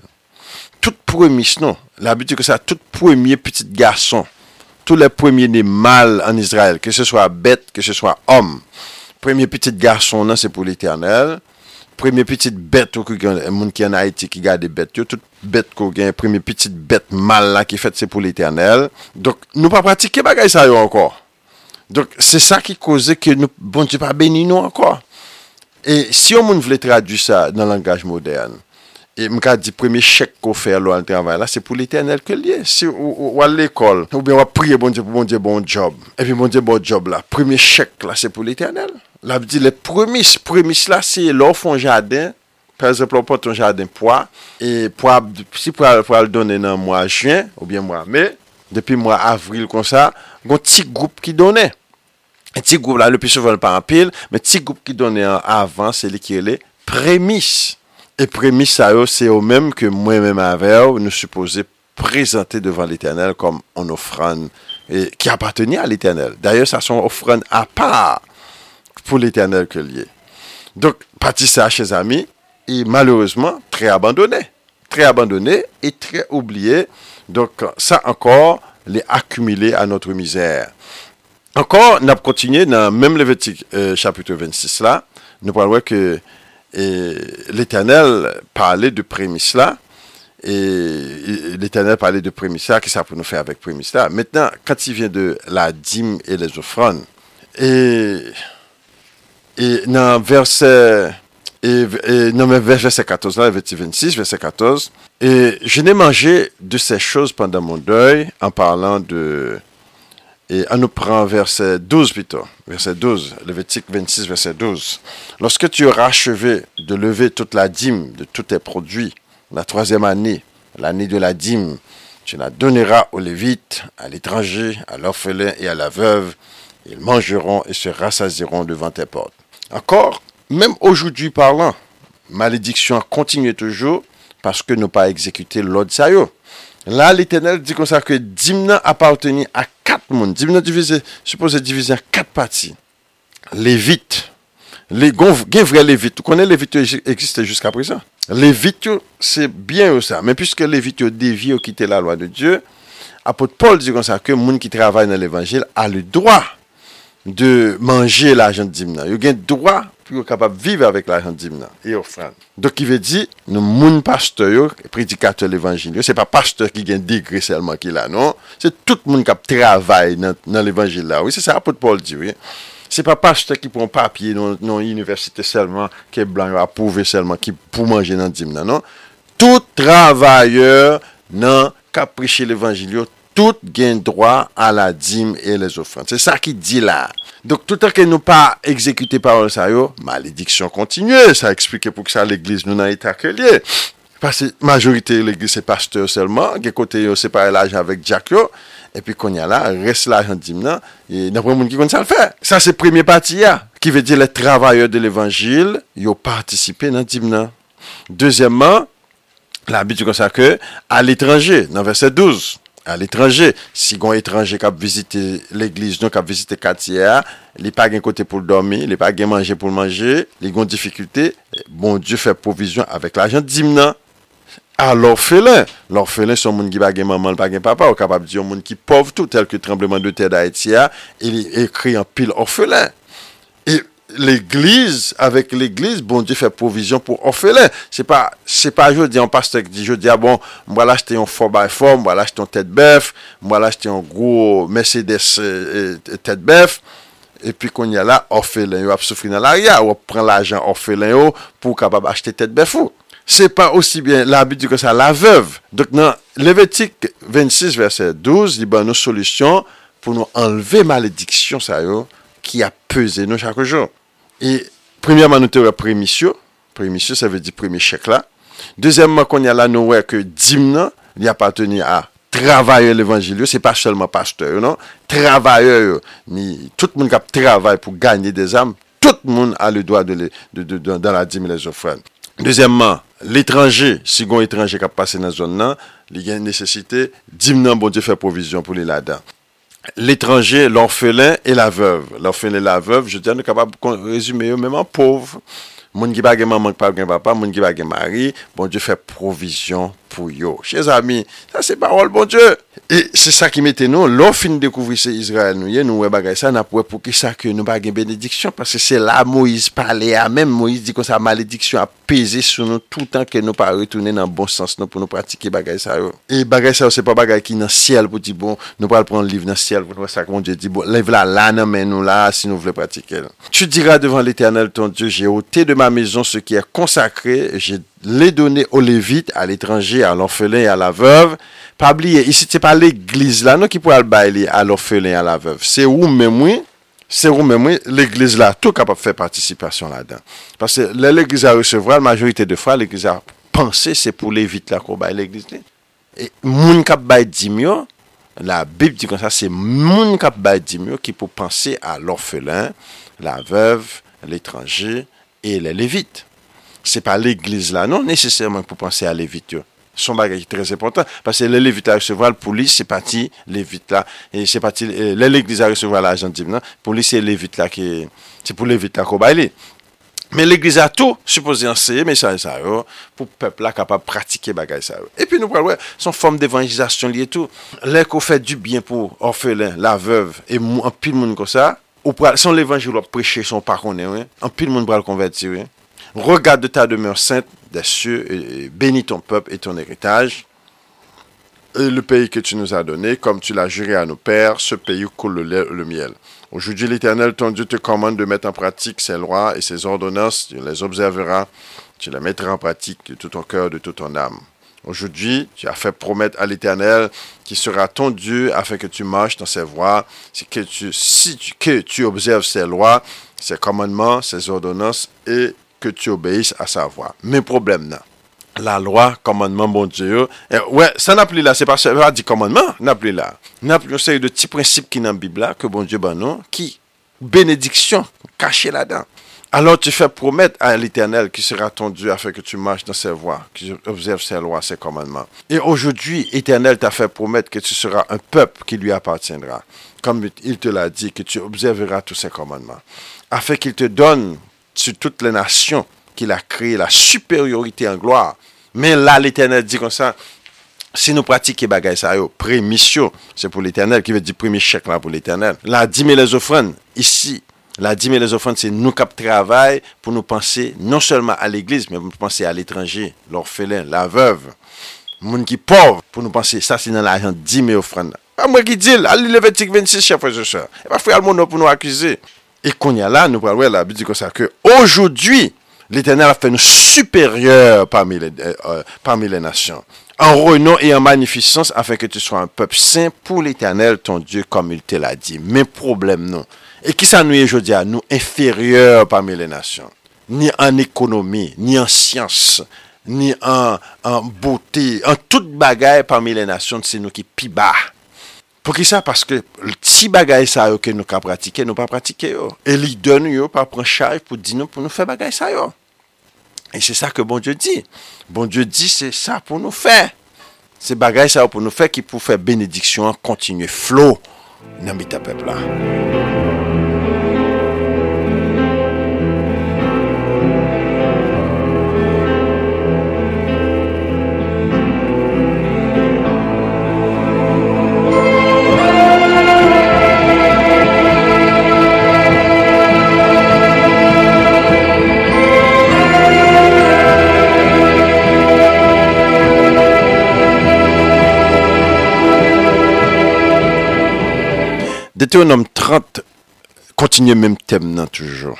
toute promesse non? L'habitude que ça. tout premier petit garçon, Tout le premye ni mal an Israel, ke se swa bet, ke se swa om, premye petit garson nan se pou l'Eternel, premye petit bet ou ki gen, moun ki gen Haiti ki gade bet yo, tout bet kou gen, premye petit bet mal la ki fet se pou l'Eternel, donk nou pa pratike bagay sa yo ankor. Donk se sa ki koze ki nou bonjipa beni nou ankor. E si yon moun vle tradu sa nan langaj modern, E mka di premi chèk ko fè alò al travè, la se pou l'iternel ke liè. Si ou al l'ékol, oubyen wap priye bon diè pou bon diè bon job. Epi bon diè bon job la, premi chèk la se pou l'iternel. La vdi le premis, premis la se lòf an jaden, preseple wap pot an jaden pou a, e pou a, si pou a l'donè nan mwa juyen, oubyen mwa me, depi mwa avril kon sa, goun ti goup ki donè. Ti goup la, lè pi sou ven pa an pil, men ti goup ki donè an avan, se li ki elè premis. Premis. Et prémisse à eux, c'est au même que moi-même avec nous supposons présenter devant l'Éternel comme une offrande et, qui appartenait à l'Éternel. D'ailleurs, ça sont offrandes à part pour l'Éternel que lié. Donc, partie ça, chers amis, est malheureusement très abandonné. Très abandonné et très oublié. Donc, ça encore, les accumuler à notre misère. Encore, nous avons continué dans même Lévitique euh, chapitre 26 là. Nous parlons que et l'Éternel parlait de prémisse Et l'Éternel parlait de prémisse Qu'est-ce que ça peut nous faire avec prémisse Maintenant, quand il vient de la dîme et les offrandes, et, et dans verset. verset 14, verset 26, verset 14. Et je n'ai mangé de ces choses pendant mon deuil, en parlant de, et on nous prend verset 12 plutôt, verset 12, Lévitique 26, verset 12. Lorsque tu auras achevé de lever toute la dîme de tous tes produits, la troisième année, l'année de la dîme, tu la donneras aux Lévites, à l'étranger, à l'orphelin et à la veuve. Ils mangeront et se rassasieront devant tes portes. Encore, même aujourd'hui parlant, malédiction continue toujours parce que nous pas exécuté l'ordre Là, l'Éternel dit comme ça que Dimna appartenait à quatre mondes. Dimna divisé, supposé diviser en quatre parties. Lévite. Les vrai Lévite. Vous connaissez existait jusqu'à présent. Les Lévite, c'est bien ça. Mais puisque les ont dévié ou quitté la loi de Dieu, apôtre Paul dit comme ça que monde qui travaille dans l'évangile a le droit de manger l'argent de Dimna. Il a le droit yo kap ap vive avek la yandim nan. E ofran. Dok ki ve di, nou moun pasteyor, predikato l'evangilye, se pa pasteyor ki gen degre selman ki la, nou, se tout moun kap travaye nan l'evangilya, se sa apot Paul di, se pa pasteyor ki pon papye non yon yoniversite selman, ke blan� apove selman ki pou manje nan dimna, nou, tout travayeor nan kap preche l'evangilyo tout gen droit a la dim e les offrantes. Se sa ki di la. Dok tout a ke nou pa ekzekute par ou sa yo, malediksyon kontinye. Sa eksplike pou ki sa l'eglise nou nan ite akelier. Pase majorite l'eglise se pasteur selman, ge kote yo separe la ajan avek diak yo, epi kon ya la, res la yon dim nan, e nan proun moun ki kon sa l'fer. Sa se premi pati ya, ki ve di le travayor de l'evangil, yo partisipe nan dim nan. Dezyemman, la biti kon sa ke, a l'etranje nan verse 12. Al etranje, si gon etranje kap vizite l'eglise nou, kap vizite katiya, li pa gen kote pou l'dormi, li pa gen manje pou l'manje, li gon difikulte, bon Diyo fè provizyon avèk la jen dim nan. A l'orfelin, l'orfelin son moun ki pa gen maman, pa gen papa, ou kapap diyon moun ki pov tout, tel ki trembleman de te da etiya, il y ekri an pil orfelin. l'église, avec l'église, bon Dieu fait provision pour Orphelin C'est pas, c'est pas, je dis en pastek je dis, ah bon, moi là j'étais un 4x4, bah, moi là j'étais un tête Mercedes tête là et un gros Mercedes euh, euh, tête-bœuf, et puis Orphelin, il y a l'arrière il va souffrir dans ou ap l'argent orphelin pour yo pour capable acheter tête bœuf. bien l'habitude que ça, la veuve. Donc, dans 26 verset 12, dit y bah, nos solutions pour nous enlever la malédiction, ça, qui a pesé nous chaque jour. E premye manote wè premisyo, premisyo se ve di premishek la. Dezemman konye la nou wè ke dim nan li apateni a travayè l'evangilyo, se pa selman pasteur nan. Travayè yo, ni tout moun kap travay pou ganyi de zam, tout moun a le doa dan la dim le zofren. Dezemman, l'etranje, sigon etranje kap pase nan zon nan, li gen nesesite dim nan bon di fè provizyon pou li la dan. l'étranger, l'orphelin et la veuve. L'orphelin et la veuve, je tiens est capable de résumer eux même en pauvres. Moun qui pas maman, pas papa, moun qui pas mari, bon Dieu fait provision pour eux. Chers amis, ça c'est parole, bon Dieu. Et c'est ça qui mettait nous. lò fin dekouvri Israël nous nou ye, nou we bagay sa, nan pou que pou ki sa ke bénédiction. Parce que c'est là, Moïse parlait, même Moïse dit que sa malédiction a pesé peze sou nou toutan ke nou pa retounen nan bon sens nou pou nou pratike bagay et yo. E bagay sa yo se pa bagay ki nan siel pou di bon, nou pal pran liv nan nous pou nou sa kon di bon, lève la là, nan men nou si nous vle pratiquer. Tu diras devant l'Éternel ton Dieu, j'ai ôté de ma maison ce qui est consacré, j'ai les donné aux Lévites, à l'étranger, à l'orphelin et à la veuve, Pabliye, se te pa l'eglise non, la nou ki pou albay li al ofelin, al avev. Se ou memoui, se ou memoui, l'eglise la tou kapap fè participasyon la den. Pase le l'eglise a recevra, l'majorite de fwa, l'eglise a panse, se pou levite la kou bay l'eglise li. E moun kap bay di myo, la bib di kon sa, se moun kap bay di myo ki pou panse al ofelin, l'avev, l'etranji, e le levite. Se pa l'eglise la nou, neseseyman pou panse al levite yo. Son bagay ki trez epotan. Pase le levite la recevo al pou li se pati levite la. E se pati le levite la recevo al a agentib nan. Pou li se levite la ki... Se pou levite la ko bay li. Men levite la tou. Supozyan se. Men sa yon sa yo. Pou pepl la kapab pratike bagay sa yo. Oh. E pi nou pral wè. Son form devanjizasyon li etou. Lè ko fè du bien pou orfèlin, la vev. E mou anpil moun ko sa. Ou pral. Son levange ou lop preche son parone wè. Anpil moun pral konverti wè. Regarde ta demeur sènt. cieux, et bénis ton peuple et ton héritage, et le pays que tu nous as donné, comme tu l'as juré à nos pères, ce pays où coule le, miel. Aujourd'hui, l'Éternel, ton Dieu, te commande de mettre en pratique ses lois et ses ordonnances. Tu les observeras, tu les mettras en pratique de tout ton cœur, de toute ton âme. Aujourd'hui, tu as fait promettre à l'Éternel qui sera ton Dieu afin que tu marches dans ses voies, que tu, si que tu observes ses lois, ses commandements, ses ordonnances et que tu obéisses à sa voix. Mais problème, non. La loi, commandement, bon Dieu. Eh, ouais, ça n'a plus là. C'est pas, pas dit commandement, n'a plus là. N'a plus série de petits principes qui dans la Bible là, que bon Dieu, ben non, qui bénédiction cachée là-dedans. Alors tu fais promettre à l'Éternel qui sera ton Dieu afin que tu marches dans ses voies, que tu observes ses lois, ses commandements. Et aujourd'hui, éternel t'a fait promettre que tu seras un peuple qui lui appartiendra, comme il te l'a dit, que tu observeras tous ses commandements, afin qu'il te donne Tsu tout le nasyon ki la kreye la superiorite an gloa Men la l'Eternel di kon sa Si nou pratike bagay sa yo Premisyon, se pou l'Eternel Ki ve di premi chek la pou l'Eternel La di me le zofran, isi La di me le zofran se nou kap travay Pou nou panse non selman a l'Eglise Men pou panse a l'etranje, l'orphelin, la vev Moun ki pov Pou nou panse sa se nan la ajan di me zofran A mwen ki dil, a li levetic 26 E pa fwe al moun nou pou nou akwize Et qu'on y a là, nous parlons la Bible que aujourd'hui, l'Éternel a fait nous supérieurs parmi les, euh, euh, parmi les nations en renom et en magnificence, afin que tu sois un peuple saint pour l'Éternel, ton Dieu, comme il te l'a dit. Mais problème, non. Et qui s'ennuie nous aujourd'hui à nous, inférieurs parmi les nations Ni en économie, ni en science, ni en, en beauté, en toute bagaille parmi les nations, c'est nous qui pis Po ki sa? Paske si bagay sa yo ke nou ka pratike, nou pa pratike yo. E li don yo pa pran chaje pou di nou pou nou fe bagay sa yo. E se sa ke bon Diyo di. Bon Diyo di se sa pou nou fe. Se bagay sa yo pou nou fe ki pou fe benediksyon, kontinye flow nan mita pepla. homme 30 continue même thème toujours.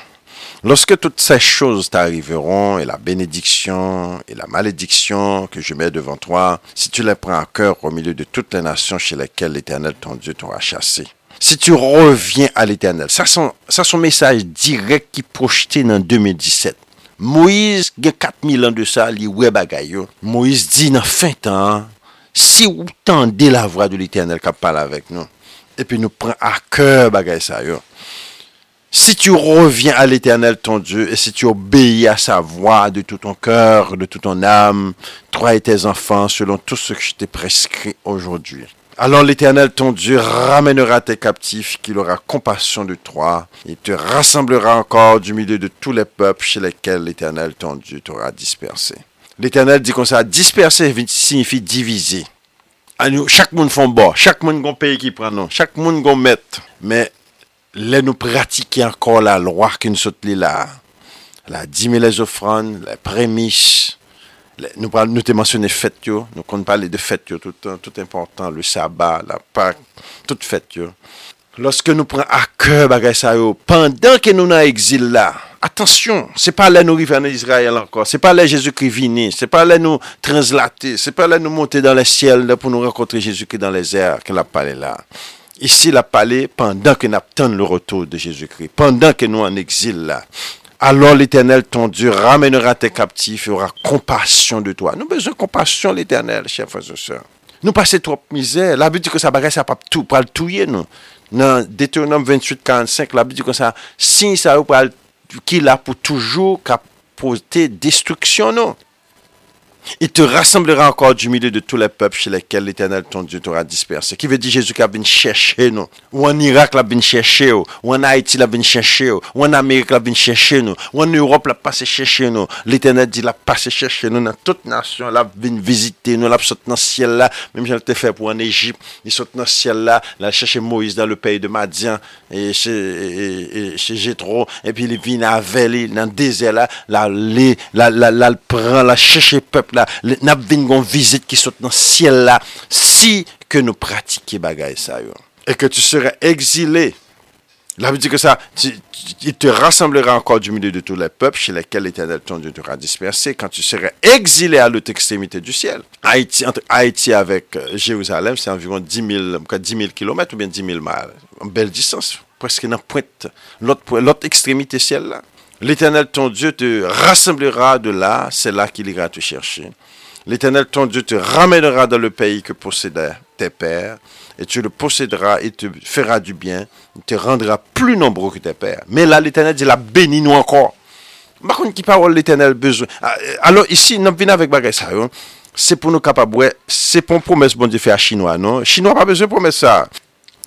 Lorsque toutes ces choses t'arriveront, et la bénédiction et la malédiction que je mets devant toi, si tu les prends à cœur au milieu de toutes les nations chez lesquelles l'Éternel ton Dieu t'aura chassé. Si tu reviens à l'Éternel, ça son, ça son message direct qui projeté en 2017. Moïse, il y a 4000 ans de ça, il y Moïse dit, dans fin temps, si vous tendez la voix de l'Éternel qui parle avec nous, et puis nous prend à cœur, ça. yo. Si tu reviens à l'éternel ton Dieu et si tu obéis à sa voix de tout ton cœur, de toute ton âme, toi et tes enfants, selon tout ce que je t'ai prescrit aujourd'hui. Alors l'Éternel ton Dieu ramènera tes captifs, qu'il aura compassion de toi, et te rassemblera encore du milieu de tous les peuples chez lesquels l'Éternel ton Dieu t'aura dispersé. L'Éternel dit comme ça, disperser signifie diviser. Chak moun fon bo, chak moun gon peye ki pranon, chak moun gon met. Me, le nou pratiki ankon la lwar ki nou sot li la, la di me le zofran, la premis, nou te mansyone fetyo, nou kon pali de fetyo, tout important, lou saba, la pak, tout fetyo. Lorske nou pran akè bagay sa yo, pandan ke nou nan eksil la, attention, c'est pas là nous arriver en Israël encore, c'est pas là Jésus-Christ Ce c'est pas là nous translater, c'est pas là nous monter dans le ciel pour nous rencontrer Jésus-Christ dans les airs qu'il a parlé là. Ici, la a parlé pendant nous attend le retour de Jésus-Christ, pendant que nous en exil là. Alors l'Éternel, ton Dieu, ramènera tes captifs et aura compassion de toi. Nous avons besoin de compassion l'Éternel, chers frères et sœurs. Nous passons trop de misère. La Bible dit que ça va ça pas tout, pas le touiller, nous. Dans Deutéronome 28, 45, la Bible dit que ça, si ça va le ki la pou toujou kapote destriksyon nou. Il te rassemblera encore du milieu de tous les peuples chez lesquels l'Éternel, ton Dieu, t'aura dispersé. Qui veut dire Jésus qui a venu chercher nous. Ou en Irak, il a venu chercher nous. Ou en Haïti, il a venu chercher nous. Ou en Amérique, il a venu chercher nous. Ou en Europe, il a passé chercher nous. L'Éternel dit, il a passé chercher nous dans toute nations Il a venu visiter nous. Il a sauté dans le ciel là. Même si il fait pour en Égypte, il saute dans le ciel là. Il a cherché Moïse dans le pays de Madian et chez, et, et Et puis il vient à Véli, dans le désert là. Là, a prend, il a cherché le peuple la, n'a visite qui saute dans le ciel là, si que nous pratiquions bagaille ça, et que tu serais exilé. La Bible dit que ça, tu, il te rassemblera encore du milieu de tous les peuples chez lesquels l'Éternel ton Dieu t'aura dispersé quand tu seras exilé à l'autre extrémité du ciel. Haïti, Haïti avec euh, Jérusalem, c'est environ 10 000, km ou bien 10 000 miles. Une belle distance, presque dans pointe, l'autre, l'autre extrémité ciel là. L'Éternel, ton Dieu, te rassemblera de là, c'est là qu'il ira te chercher. L'Éternel, ton Dieu, te ramènera dans le pays que possédaient tes pères, et tu le posséderas et te fera du bien, il te rendra plus nombreux que tes pères. Mais là, l'Éternel dit, la béni nous encore. Par qui parole l'Éternel besoin. Ah, alors ici, nous venons avec hein. C'est pour nous capables, c'est pour une promesse bon Dieu fait à Chinois, non? Chinois pas besoin de promesse ça.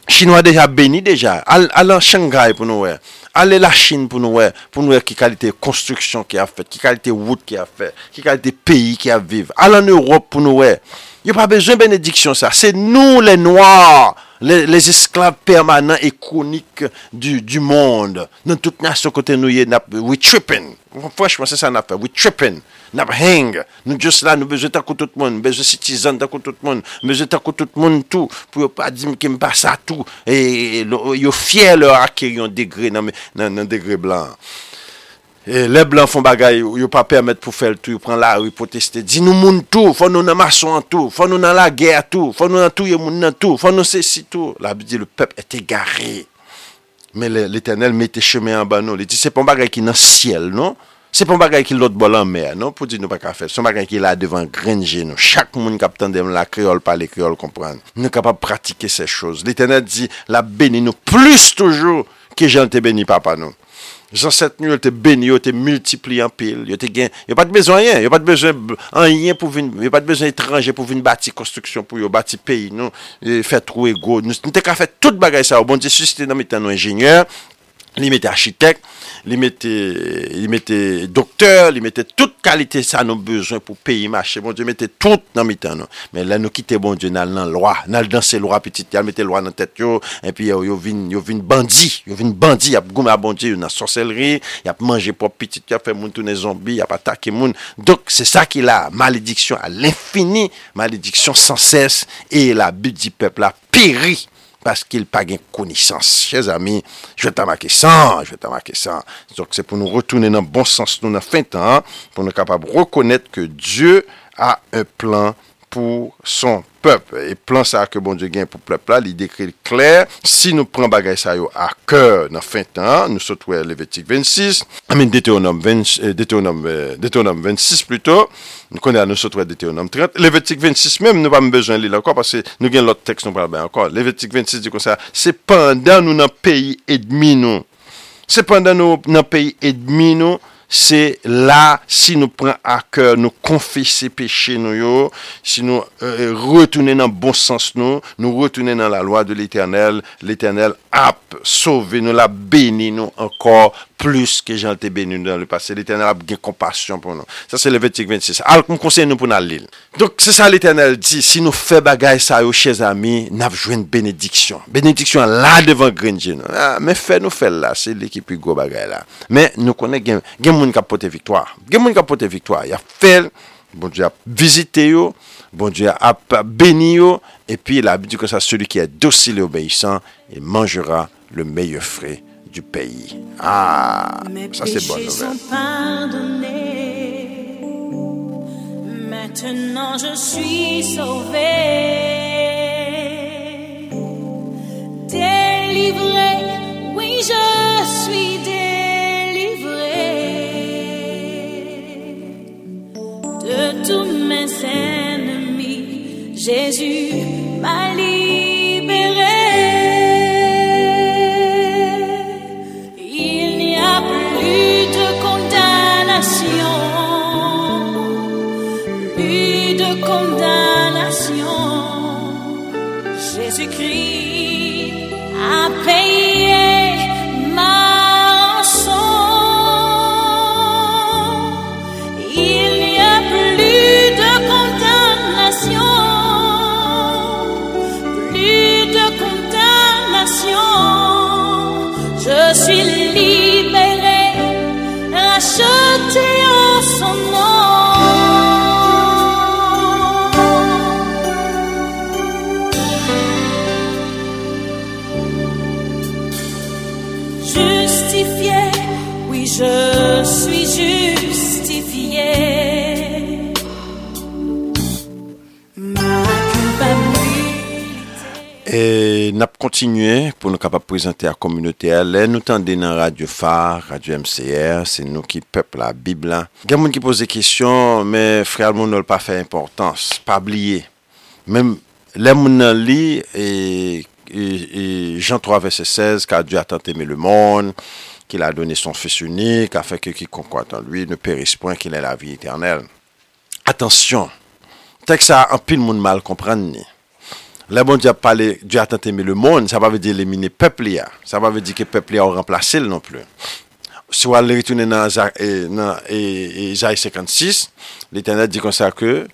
Chinois déjà béni déjà. Allons Shanghai pour nous, Ale la chine pou nou e, pou nou e ki kalite konstruksyon ki a fet, ki kalite wout ki a fet, ki kalite peyi ki a viv. Ale an Europe pou nou e, yo pa bezon benediksyon sa. Se nou le noir. Les esclaves permanents et chroniques du monde. Non tout n'a ce côté nou yé. We trippin'. Franchement, c'est ça n'a fait. We trippin'. N'a pas ring. Nou dios là, nou bezou takout tout le monde. Bezou citizen takout tout le monde. Bezou takout tout le monde tout. Pou yo pa di m'kèm pa sa tout. Et yo fière l'heure a kèr yon degré nan degré blanc. Eh, le blan fon bagay yo pa permet pou fel tou, yo pran la ou yo poteste. Di nou moun tou, fon nou nan mason tou, fon nou nan la ger tou, fon nou nan tou yo moun nan tou, fon nou se si tou. La bi di, le pep ete garé. Men l'Eternel mette chemè an ban nou. Li di, se pon bagay ki nan siel, non? Se pon bagay ki lot bolan mer, non? Po di nou pa ka fel, se pon bagay ki non? la devan grenje nou. Chak moun kap tendem la kriol pa le kriol kompran. Nou kapap pratike se chouz. L'Eternel di, la beni nou plus toujou ki jante beni papa nou. Janset nou yo te beni, yo te multipli en pil, yo te gen, yo pa te bezo enyen, yo pa te bezo enyen pou vin, yo pa te bezo etranje pou vin bati konstruksyon pou yo bati peyi nou, fè trou ego, nou te ka fè tout bagay sa, ou oh, bon di susite nan mi tan nou enjenyeur. Li mette architek, li mette dokteur, li mette tout kalite sa nou bezwen pou pe imache. Bon, diyo, mette tout nan mitan nou. Men la nou kite bon diyo nan lwa, nan danse lwa pitite. Yal mette lwa nan tet yo, en pi yo vin bandi. Yo vin bandi, ap goume a bandi, yon nan sorselri. Yap manje pop pitite, yap fè moun toune zombi, yap atake moun. Dok, se sa ki la malediksyon a l'infini, malediksyon san ses, e la bi di pepla peri. parce qu'il pas connaissance. Chers amis, je t'en marquer ça, je t'en marquer ça. Donc c'est pour nous retourner dans le bon sens, nous, dans le fin temps, pour nous capables reconnaître que Dieu a un plan Pou son pep E plan sa ke bon di gen pou plepla Li dekri kler Si nou pran bagay sa yo a keur nan fin tan Nou sot wè Levetik 26 Amin dete o nom 26 pluto Nou konè an nou sot wè dete o nom 30 Levetik 26 menm nou pa mbejwen li lankor Pase nou gen lot tekst nou pral ben lankor Levetik 26 di kon sa Se pandan nou nan peyi edmi nou Se pandan nou nan peyi edmi nou c'est là, si nous prenons à cœur, nous confesser péché, nous, si nous euh, retournons dans le bon sens, nous, nous retournons dans la loi de l'éternel, l'éternel a sauvé, nous l'a béni, nous encore Plus ke jante benyoun dan lupas. Se l'Eternel ap gen kompasyon pou nou. Sa se l'Evetik 26. Al kon konsey nou pou nan l'il. Donk se sa l'Eternel di. Si nou fe bagay sa yo che zami. Nav jwen benediksyon. Benediksyon la devan Grenjin. Ah, Me fe nou fe la. Se li ki pi go bagay la. Me nou konen gen moun kapote viktoar. Gen moun kapote viktoar. Ya fe. Bon di ap vizite yo. Bon di ap ap beny yo. E pi la abidu kon sa. Sori ki e dosi le obeysan. E manjera le meye frey. pays. Ah, ça c'est bonne nouvelle. Maintenant je suis sauvé. Délivré, oui je suis délivré de tous mes ennemis. Jésus Lè nou tan den nan radyo far, radyo MCR, se nou ki pep la bib la. Gè moun ki pose kisyon, mè frèl moun nou l pa fè importans, pa blye. Mè moun nan li, jantro avè se 16, ka djou a tan teme le moun, ki la donè son fè suni, ka fè ki konkwa tan lwi, nou peris pwen ki lè la vi eternel. Atensyon, teksa apil moun mal kompran nè. Là, bon Dieu a parlé, Dieu a le monde, ça va veut dire éliminer le peuple. Ça va veut dire que le peuple a remplacé non plus. Si on retourne dans Isaïe 56, l'Éternel dit comme ça que,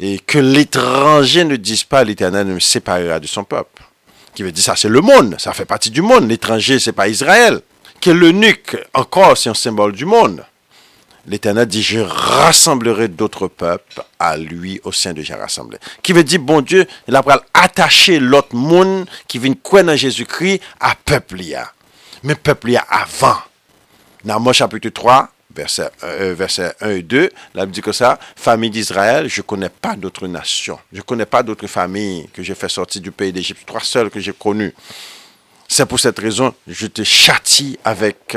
et que l'étranger ne dise pas l'Éternel me séparera de son peuple. Qui veut dire ça, c'est le monde, ça fait partie du monde. L'étranger, c'est pas Israël. Que l'eunuque, encore, c'est un symbole du monde. L'Éternel dit, je rassemblerai d'autres peuples à lui au sein de j'ai rassemblé. Qui veut dire, bon Dieu, il a attaché l'autre monde qui vient croire en Jésus-Christ à peuple Mais peuple avant. Dans chapitre 3, verset, 1 euh, et 2, la dit que ça, famille d'Israël, je ne connais pas d'autres nations. Je ne connais pas d'autres familles que j'ai fait sortir du pays d'Égypte. Trois seules que j'ai connues. C'est pour cette raison je te châtie avec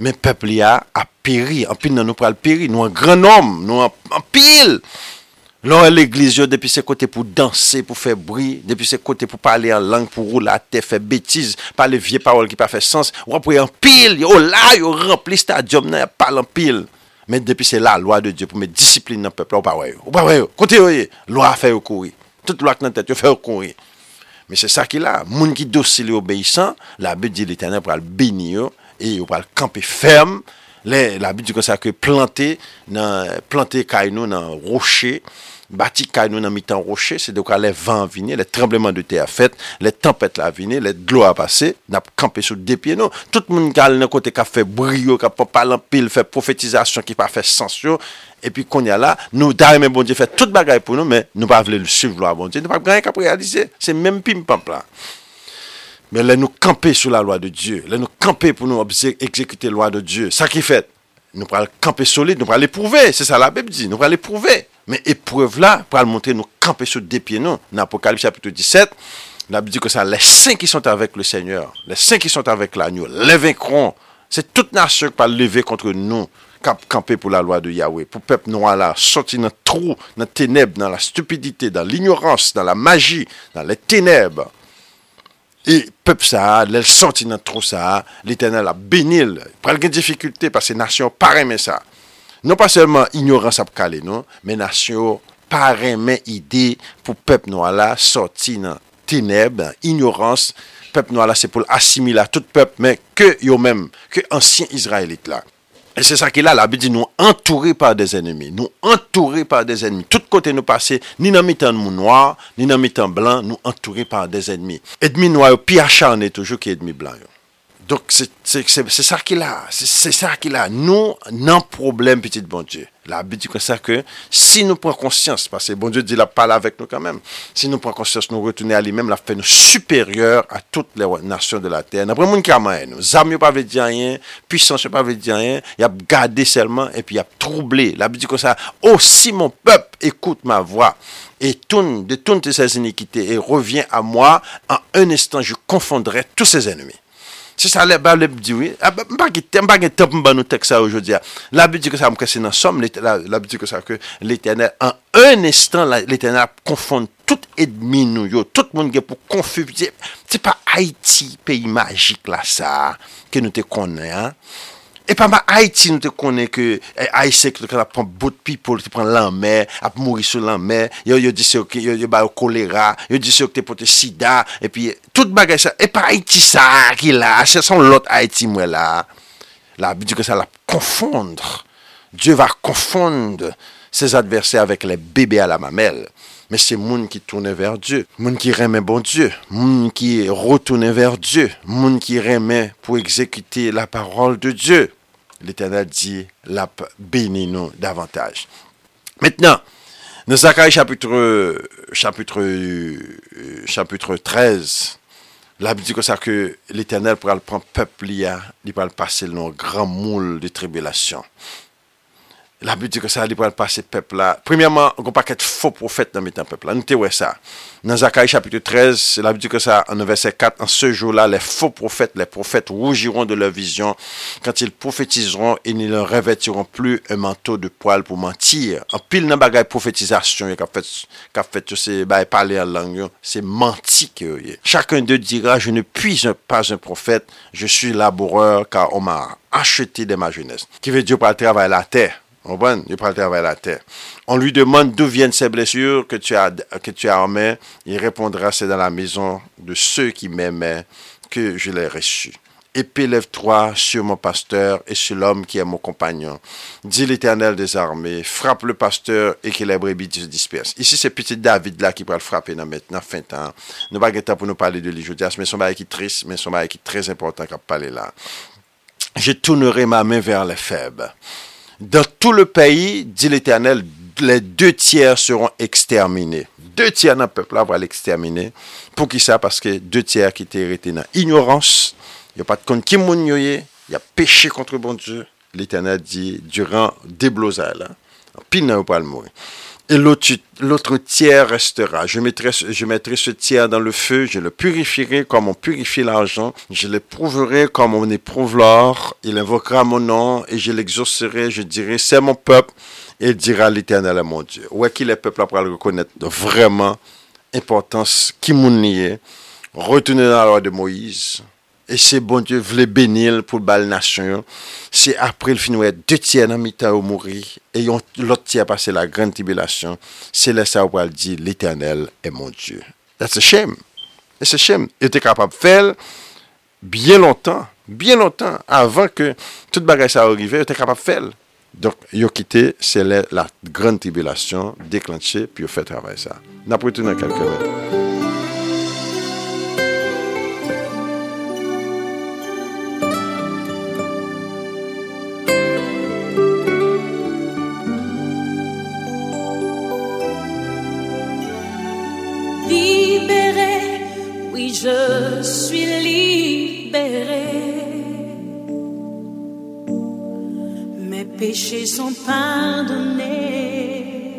Men pep li a apiri, anpil nan nou pral apiri. Nou an gran om, nou anpil. Lò an l'eglise yo depi se kote pou danser, pou fè brie. Depi se kote pou pale an lang pou rou la te fè betize. Pale vie parol ki pa fè sens. Ou anpil, yo la yo remplis ta diom nan pal anpil. Men depi se la lwa de Diyo pou men disipline nan pep la ou pa wè yo. Ou pa wè yo, kote yo yo, lwa fè yo kouri. Tout lwa k nan tèt yo fè yo kouri. Men se sa ki la, moun ki dosi li obeysan, la bedi li tè nan pral bini yo, E yo pal kampe ferm, la bit di kon se akwe plante, plante kay nou nan roche, bati kay nou nan mitan roche, se do ka le van vini, le trembleman de te a fet, le tempet la vini, le glo a pase, na kampe sou depye nou. Tout moun kal nan kote ka fe brio, ka palan pil, fe profetizasyon ki pa fe sensyo, e pi kon ya la, nou dare men bondye fe tout bagay pou nou, men nou pa vle si vlo a bondye, nou pa ganyan ka prealize, se men pim pampla. Mais laisse nous camper sur la loi de Dieu. laisse nous camper pour nous exécuter la loi de Dieu. Ça qui fait. Nous allons camper solide, nous allons l'éprouver. C'est ça la Bible dit. Nous allons l'éprouver. Mais épreuve là, pour montrer nous camper sur des pieds, non. Dans Apocalypse chapitre 17, la Bible dit que ça, les saints qui sont avec le Seigneur, les saints qui sont avec l'agneau, les vaincrons. C'est toute nation qui va lever contre nous, camper pour la loi de Yahweh. Pour peuple noir là, sortir dans le trou, dans la ténèbres, dans la stupidité, dans l'ignorance, dans la magie, dans les ténèbres. E pep sa, lèl soti nan trou sa, lèl tenè la benil, pral gen dificultè pa se nasyon paremen sa. Non pa selman ignorans non, ap kale nou, men nasyon paremen ide pou pep nou ala soti nan teneb, ignorans, pep nou ala se pou l'assimila tout pep men ke yo men, ke ansyen Izraelit la. Et c'est ça qu'il a, la dit nous entourés par des ennemis. Nous entourés par des ennemis. Tout côté nous passer, ni dans mi-temps noir, ni dans mi-temps blanc, nous entourés par des ennemis. noirs noir, pire est toujours que est blanc. Donc, c'est ça qu'il a. C'est ça qu'il a. Nous, non problème, petit bon Dieu. La Bible dit ça que si nous prenons conscience, parce que bon Dieu dit la parle avec nous quand même, si nous prenons conscience, nous retournons à lui-même, la fait nous supérieurs à toutes les nations de la terre. Après, mon camarade, nous âmes, pas veut dire rien, puissance, pas veut dire rien, il a gardé seulement et puis il a troublé. La Bible dit comme ça, aussi mon peuple écoute ma voix et tourne de toutes ses iniquités et revient à moi, en un instant, je confondrai tous ses ennemis. Se sa le bab le bi diwi, mba gen tep mba nou tek sa oujodi ya. La bi di ki sa mkese nan som, la bi di ki sa ke l'Eternel. An en estan l'Eternel konfon tout edmi nou yo. Tout moun gen pou konfon. Ti pa Haiti, peyi magik la sa, ke nou te konnen ya. Et pas ma Haïti, nous te que eh, que Haïti, ki la beaucoup de people, tu mer, à mourir sur sur mer. yo yo dise que yo, yo ba yo choléra. yo dise que ki te le sida, puis tout bagage ça. pas Haïti Haïti, sa ki Là, c'est son lot Haïti moi là. la dit que ça la confondre. Dieu va confondre ses adversaires avec les bébés à la mamelle. Mais c'est monde qui tourne vers Dieu, monde qui remet bon Dieu, monde qui retourne vers Dieu, monde qui remet pour exécuter la parole de Dieu l'Éternel dit, l'a béni nous davantage. Maintenant, dans chapitre, chapitre, euh, chapitre 13, la Bible dit que, que l'Éternel pourra le prendre peuple, il pourra le passer dans un grand moule de tribulation. La Bible dit que ça, allait va passer peuple là. Premièrement, on pas de faux prophète dans le peuple là. ça. Dans Zacharie chapitre 13, la Bible dit que ça, en verset 4, en ce jour-là, les faux prophètes, les prophètes rougiront de leur vision quand ils prophétiseront et ne leur revêtiront plus un manteau de poil pour mentir. En pile dans bagaille prophétisation, qu'a fait, qu'a fait, c'est, parler en langue, c'est mentir Chacun d'eux dira, je ne puis pas un prophète, je suis laboureur car on m'a acheté de ma jeunesse. Qui veut dire travail à la terre? Il la terre. On lui demande d'où viennent ces blessures que tu as, que tu as en main. Il répondra, c'est dans la maison de ceux qui m'aimaient que je l'ai reçu. lève toi sur mon pasteur et sur l'homme qui est mon compagnon. Dit l'Éternel des armées, frappe le pasteur et que les brebis se dispersent. Ici, c'est petit David là qui va le frapper dans maintenant, fin de temps. Nous pas temps pour nous parler de l'Ijodias, mais son mari qui est triste, mais son mari qui est très important qu'on parler là. Je tournerai ma main vers les faibles. Dans tout le pays, dit l'Éternel, les deux tiers seront exterminés. Deux tiers d'un peuple là va l'exterminer. Pour qui ça Parce que deux tiers qui étaient hérités dans ignorance, il n'y a pas de compte qui il y a péché contre bon Dieu. L'Éternel dit, durant des il là, pile pas le mourir et l'autre tiers restera. Je mettrai, ce tiers dans le feu, je le purifierai comme on purifie l'argent, je l'éprouverai comme on éprouve l'or, il invoquera mon nom et je l'exaucerai, je dirai, c'est mon peuple, et il dira l'éternel est mon Dieu. Où est qu'il est peuple après le reconnaître vraiment importance qui n'y est. Retenez la loi de Moïse, et c'est bon Dieu, voulait bénir pour bal nation. C'est après le finouet, deux tiers dans mi-temps ont mouru. Et l'autre tiers a passé la grande tribulation. C'est là ça dit, l'éternel est mon Dieu. That's a shame. It's a shame. Il était capable de faire bien longtemps, bien longtemps, avant que toute bagarre ça arrive, il était capable de faire. Donc, il a quitté, la grande tribulation déclenché, puis il a fait travailler ça. N'a quelques je suis libéré. Mes péchés sont pardonnés.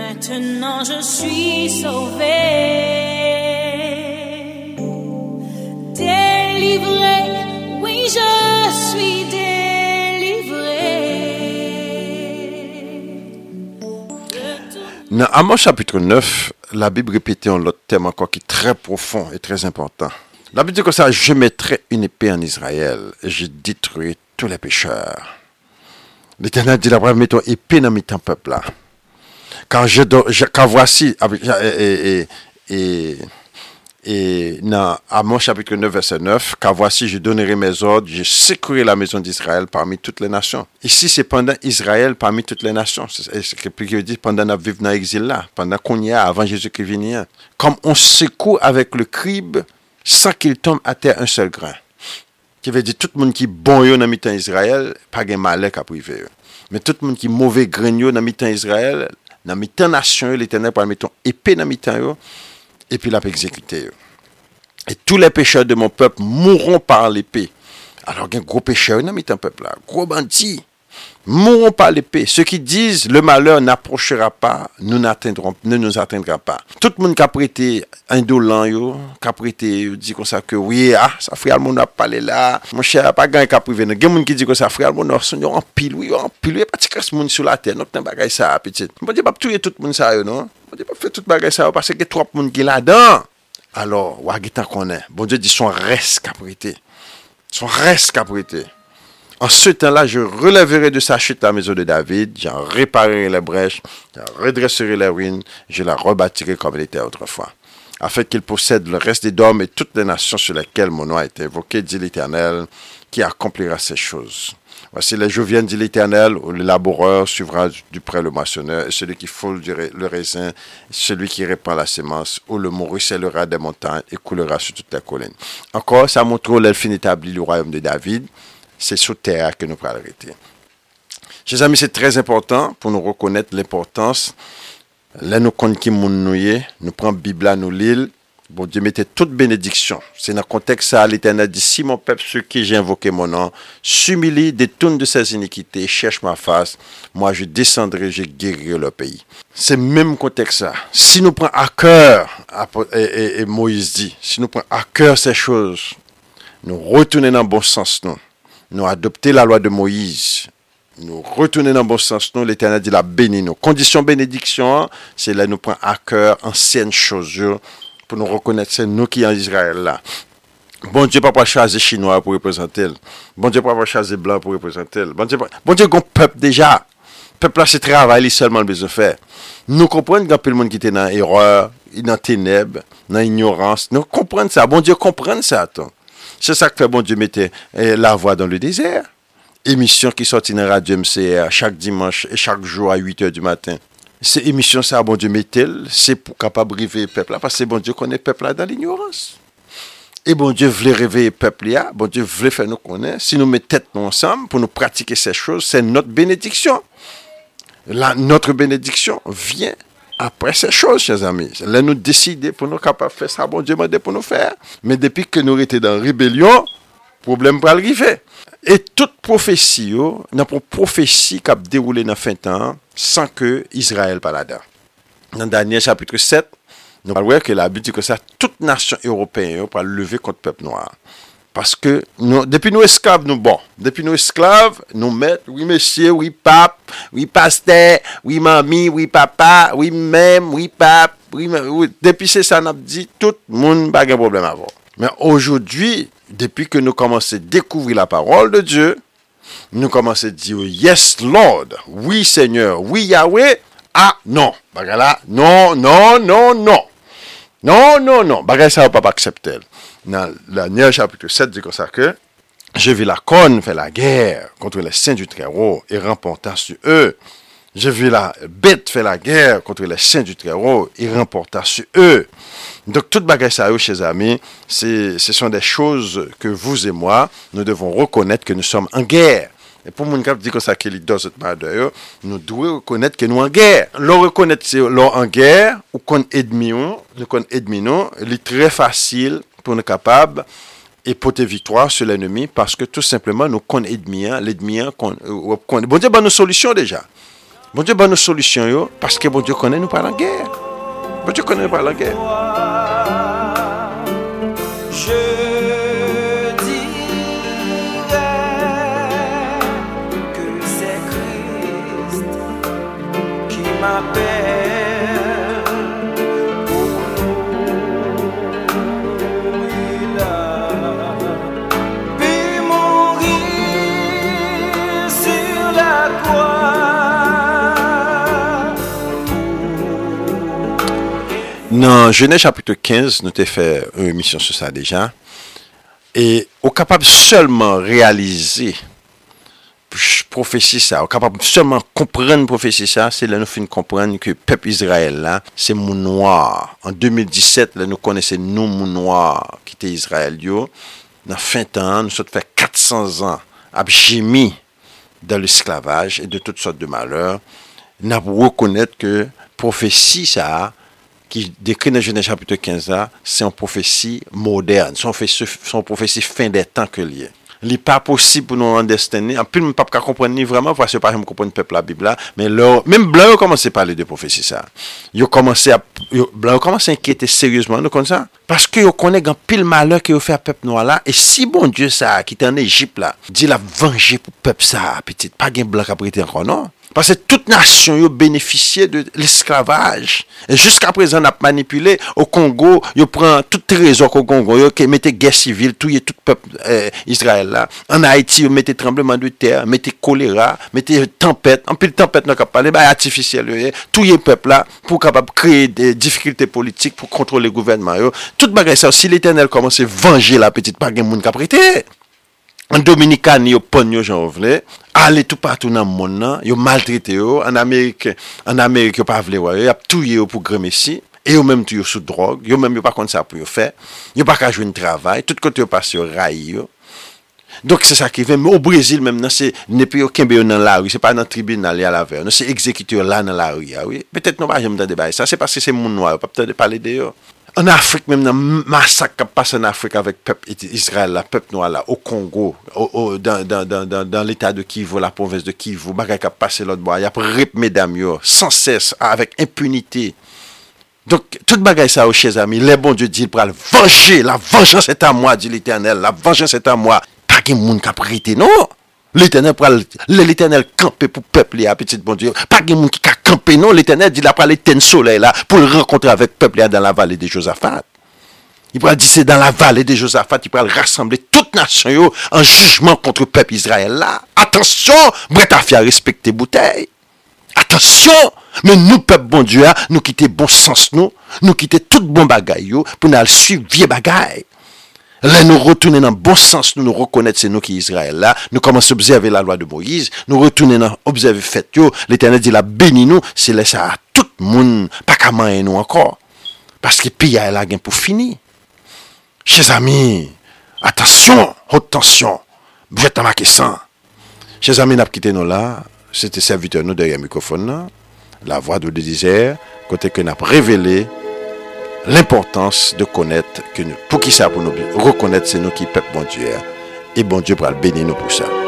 Maintenant je suis sauvé. Délivré, oui je suis délivré. Dans Amos chapitre 9, la Bible répétait un autre thème encore qui est très profond et très important. La Bible dit comme ça, je mettrai une épée en Israël et je détruirai tous les pécheurs. L'Éternel dit, la mets ton épée dans ton peuple là. Quand je, quand voici, et, et dans Amon chapitre 9, verset 9, car voici, je donnerai mes ordres, je sécurerai la maison d'Israël parmi toutes les nations. Ici, c'est pendant Israël parmi toutes les nations. C'est ce que dit pendant notre vivre dans l'exil là, pendant qu'on y a avant Jésus-Christ venu Comme on secoue avec le crible sans qu'il tombe à terre un seul grain. Qui veut dire tout le monde qui bon yo dans mitan Israël, pas de malheur à privé. Mais tout le monde qui mauvais grain dans mitan Israël, dans mitan nation, l'éternel parmi mettre épée dans E pi la pe ekzekute yo. E tou le pecheur de mon pep mouron par le pe. Alors gen, gro pecheur, nan mi tan pep la? Gro bandi, mouron par le pe. Se ki diz, le malheur n'approchera pa, nou n'attendron, nou nou n'attendra pa. Tout moun kapri te, endo lan yo, kapri te, yo di kon sa ke, Ouye, ah, sa fri al moun ap pale la. Mon chè, pa gen kapri ven, gen moun ki di kon sa fri al moun ap son, yo anpil, yo anpil, yo anpil, yo pati kres moun sou la ten, nou ten bagay sa apetit. Mwen bon, di bab touye tout moun sa yo, non? ne dis, pas toute tout ça parce que trois trois trop qui là-dedans. Alors, ce qu'on est. bon Dieu dit, son reste rescapités. Son reste rescapités. En ce temps-là, je relèverai de sa chute la maison de David, j'en réparerai les brèches, j'en redresserai les ruines, je la rebâtirai comme elle était autrefois, afin qu'il possède le reste des dômes et toutes les nations sur lesquelles mon nom a été évoqué, dit l'Éternel, qui accomplira ces choses. Voici les jours viennent dit l'Éternel, où le laboureur suivra du près le maçonneur, et celui qui foule le raisin, celui qui répand la semence, où le morue ruissellera des montagnes et coulera sur toutes les collines. Encore, ça montre l'elfine établit le royaume de David. C'est sous terre que nous pourrons arrêter. Chers amis, c'est très important pour nous reconnaître l'importance. Là, nous connaissons qui nous nous prenons Bible à nous l'île. Bon Dieu mettait toute bénédiction. C'est dans le contexte ça, l'Éternel dit, si mon peuple, ceux qui j'ai invoqué mon nom, s'humilie, détourne de ses iniquités, cherche ma face, moi je descendrai, je guérirai le pays. C'est même contexte ça. Si nous prenons à cœur, et, Moïse dit, si nous prenons à cœur ces choses, nous retournons dans le bon sens, nous. Nous adopter la loi de Moïse. Nous retournons dans le bon sens, nous. L'Éternel dit, la bénis nous. Condition bénédiction, c'est là nous prenons à cœur anciennes choses pour nous reconnaître, c'est nous qui en Israël là. Bon Dieu, papa les chinois pour représenter. Bon Dieu, papa les blanc pour représenter. Bon Dieu, bon Dieu, qu'on peuple déjà. Peuple là, c'est travail, il seulement besoin de faire. Nous comprenons qu'il tout le monde qui était dans l'erreur, dans ténèbres dans l'ignorance. Nous comprenons ça. Bon Dieu, comprendre ça. C'est ça que bon Dieu mettait eh, la voix dans le désert émission qui sortit dans Radio MCR chaque dimanche et chaque jour à 8h du matin c'est émission ça, bon Dieu, mettez c'est pour capable réveiller le peuple là, parce que bon Dieu connaît le peuple là dans l'ignorance. Et bon Dieu voulait réveiller le peuple là, bon Dieu voulait faire nous connaître, si nous mettons tête ensemble pour nous pratiquer ces choses, c'est notre bénédiction. La, notre bénédiction vient après ces choses, chers amis. Là, nous décider pour nous capables de faire ça, bon Dieu m'a pour nous faire. Mais depuis que nous étions dans la rébellion, problème pas arriver. Et tout profesi yo, nan pou profesi kap deroule nan fin tan, san ke Yisrael palada. Nan danye chapitre 7, nou palwe ke la biti ko sa, tout nasyon Europen yo pal leve kont pep noa. Paske, depi nou esklav nou bon, depi nou esklav, nou met, wimesye, wipap, wipaste, wimami, wipapa, wimem, wipap, depi se san ap di, tout moun bagen problem avon. Mais aujourd'hui, depuis que nous commençons à découvrir la parole de Dieu, nous commençons à dire Yes, Lord, oui, Seigneur, oui, Yahweh, ah non, Bagala, non, non, non, non. Non, non, non, Bagala ça, pas accepter. Dans le chapitre 7, dit comme ça que je vis la conne faire la guerre contre les saints du Très-Haut et remportant sur eux j'ai vu la bête faire la guerre contre les saints du terreau et il remporta sur eux. Donc, toute bagarre ça, chers amis, ce sont des choses que vous et moi, nous devons reconnaître que nous sommes en guerre. Et pour mon cap dit que ça qu'il cette nous devons reconnaître que nous en guerre. Le reconnaître c'est en guerre ou qu'on ennemi nous qu'on ennemi il est très facile pour nous capables et porter victoire sur l'ennemi parce que tout simplement nous qu'on ennemi l'ennemi euh, qu'on bon Dieu bah nos solutions déjà. Bon Dieu, bonne solution, parce que bon Dieu connaît nous par la guerre. Bon Dieu connaît nous pas la guerre. Je que c'est Christ qui m'appelle. nan jenè chapitou 15, nou te fè remisyon sou sa dejan, e ou kapab solman realize, profesi sa, ou kapab solman komprenne profesi sa, se la nou fin komprenne ke pep Israel la, se mounouar, an 2017, la nou konese nou mounouar ki te Israel yo, nan fin tan, nou sot fè 400 an ap jemi dan le esklavaj, et de tout sort de malheur, nan wou konet ke profesi sa a, Ki dekri nan jenè chapitou 15 la, se yon profesi modern, se yon profesi fin de tan ke liye. Li pa posib pou nou an destene, an pil m pap ka kompren ni vreman, vwa se pari m kompren pep la bib la, men m blan yo komanse pale de profesi sa. Yo komanse ankyete seryousman nou kon sa. Paske yo konen gan pil malè ki yo fe a pep nou ala, e si bon die sa ki te an Egypt la, di la venje pou pep sa apetit, pa gen blan ka prete an kon nan. Pase tout nasyon yo beneficye de l'esclavage. Jusk aprezen ap manipile, yo pren tout teresok au Kongo, yo ke mette gè civil, touye tout pep euh, Israel la. An Haiti, yo mette trembleman de terre, mette kolera, mette tempèd, anpil tempèd nan kap pale, bay atifisye eh. liye, touye pep la, pou kapap kreye de difikilite politik, pou kontrole gouverman yo. Tout bagay sa, si l'Eternel komanse vange la petite bagay moun kap prete, An Dominikan yo pon yo jan ou vle, ale tout patou nan moun nan, yo mal trite yo, an Amerike yo pa vle woy, yo ap touye yo pou greme si, e yo menm tou yo sou drog, yo menm yo pa kont sa pou yo fe, yo baka jwen travay, tout kont yo passe yo ray yo. Donk se sa ki ven, ou Brezil menm nan se nepe yo kembe yo nan la woy, se pa nan tribine nan li ala ver, nan se ekzekite yo la nan la woy ya woy. Petet nou pa jemde de bay sa, se pa se se moun woy, pa pte de pale de yo. An Afrik menm nan masak kap pase an Afrik avèk pep Israel la, pep Nouala, ou Kongo, ou dan l'Etat de Kivu, la povest de Kivu, bagay kap pase lòt bo. Yap rip me dam yo, sanses, avèk impunite. Donk, tout bagay sa ou oh, chèzami, le bon Dieu di l'pral, vange, la vange c'est à moi, di l'Eternel, la vange c'est à moi. Taki moun kap rete nou. L'éternel pral, l'éternel kampe pou pepli a, petit bon dieu, pa gen moun ki ka kampe nou, l'éternel di la pral eten solei la pou l'renkontre avèk pepli a dan la vali de Josafat. I pral di se dan la vali de Josafat, i pral rassemble tout nasyon yo an jujman kontre pepli Israel la. Atensyon, bretafi a respekte boutei, atensyon, men nou pepli bon dieu a nou kite bon sens nou, nou kite tout bon bagay yo pou nou al su vie bagay. Là, nous retournons dans le bon sens, nous nous reconnaissons, c'est nous qui Israël là. Nous commençons à observer la loi de Moïse. Nous retournons à observer fait L'éternel dit la béni nous, c'est laissé à tout le monde, pas qu'à nous encore. Parce que pays a là pour finir. Chers amis, attention, haute tension. Vous êtes ça. Chers amis, nous avons quitté nous là. C'était serviteur nous derrière le microphone La voix de désert, côté que nous avons révélé L'importans de konnet ke nou Pou ki sa pou nou bi Rekonnet se nou ki pep bon die E bon die pral beni nou pou sa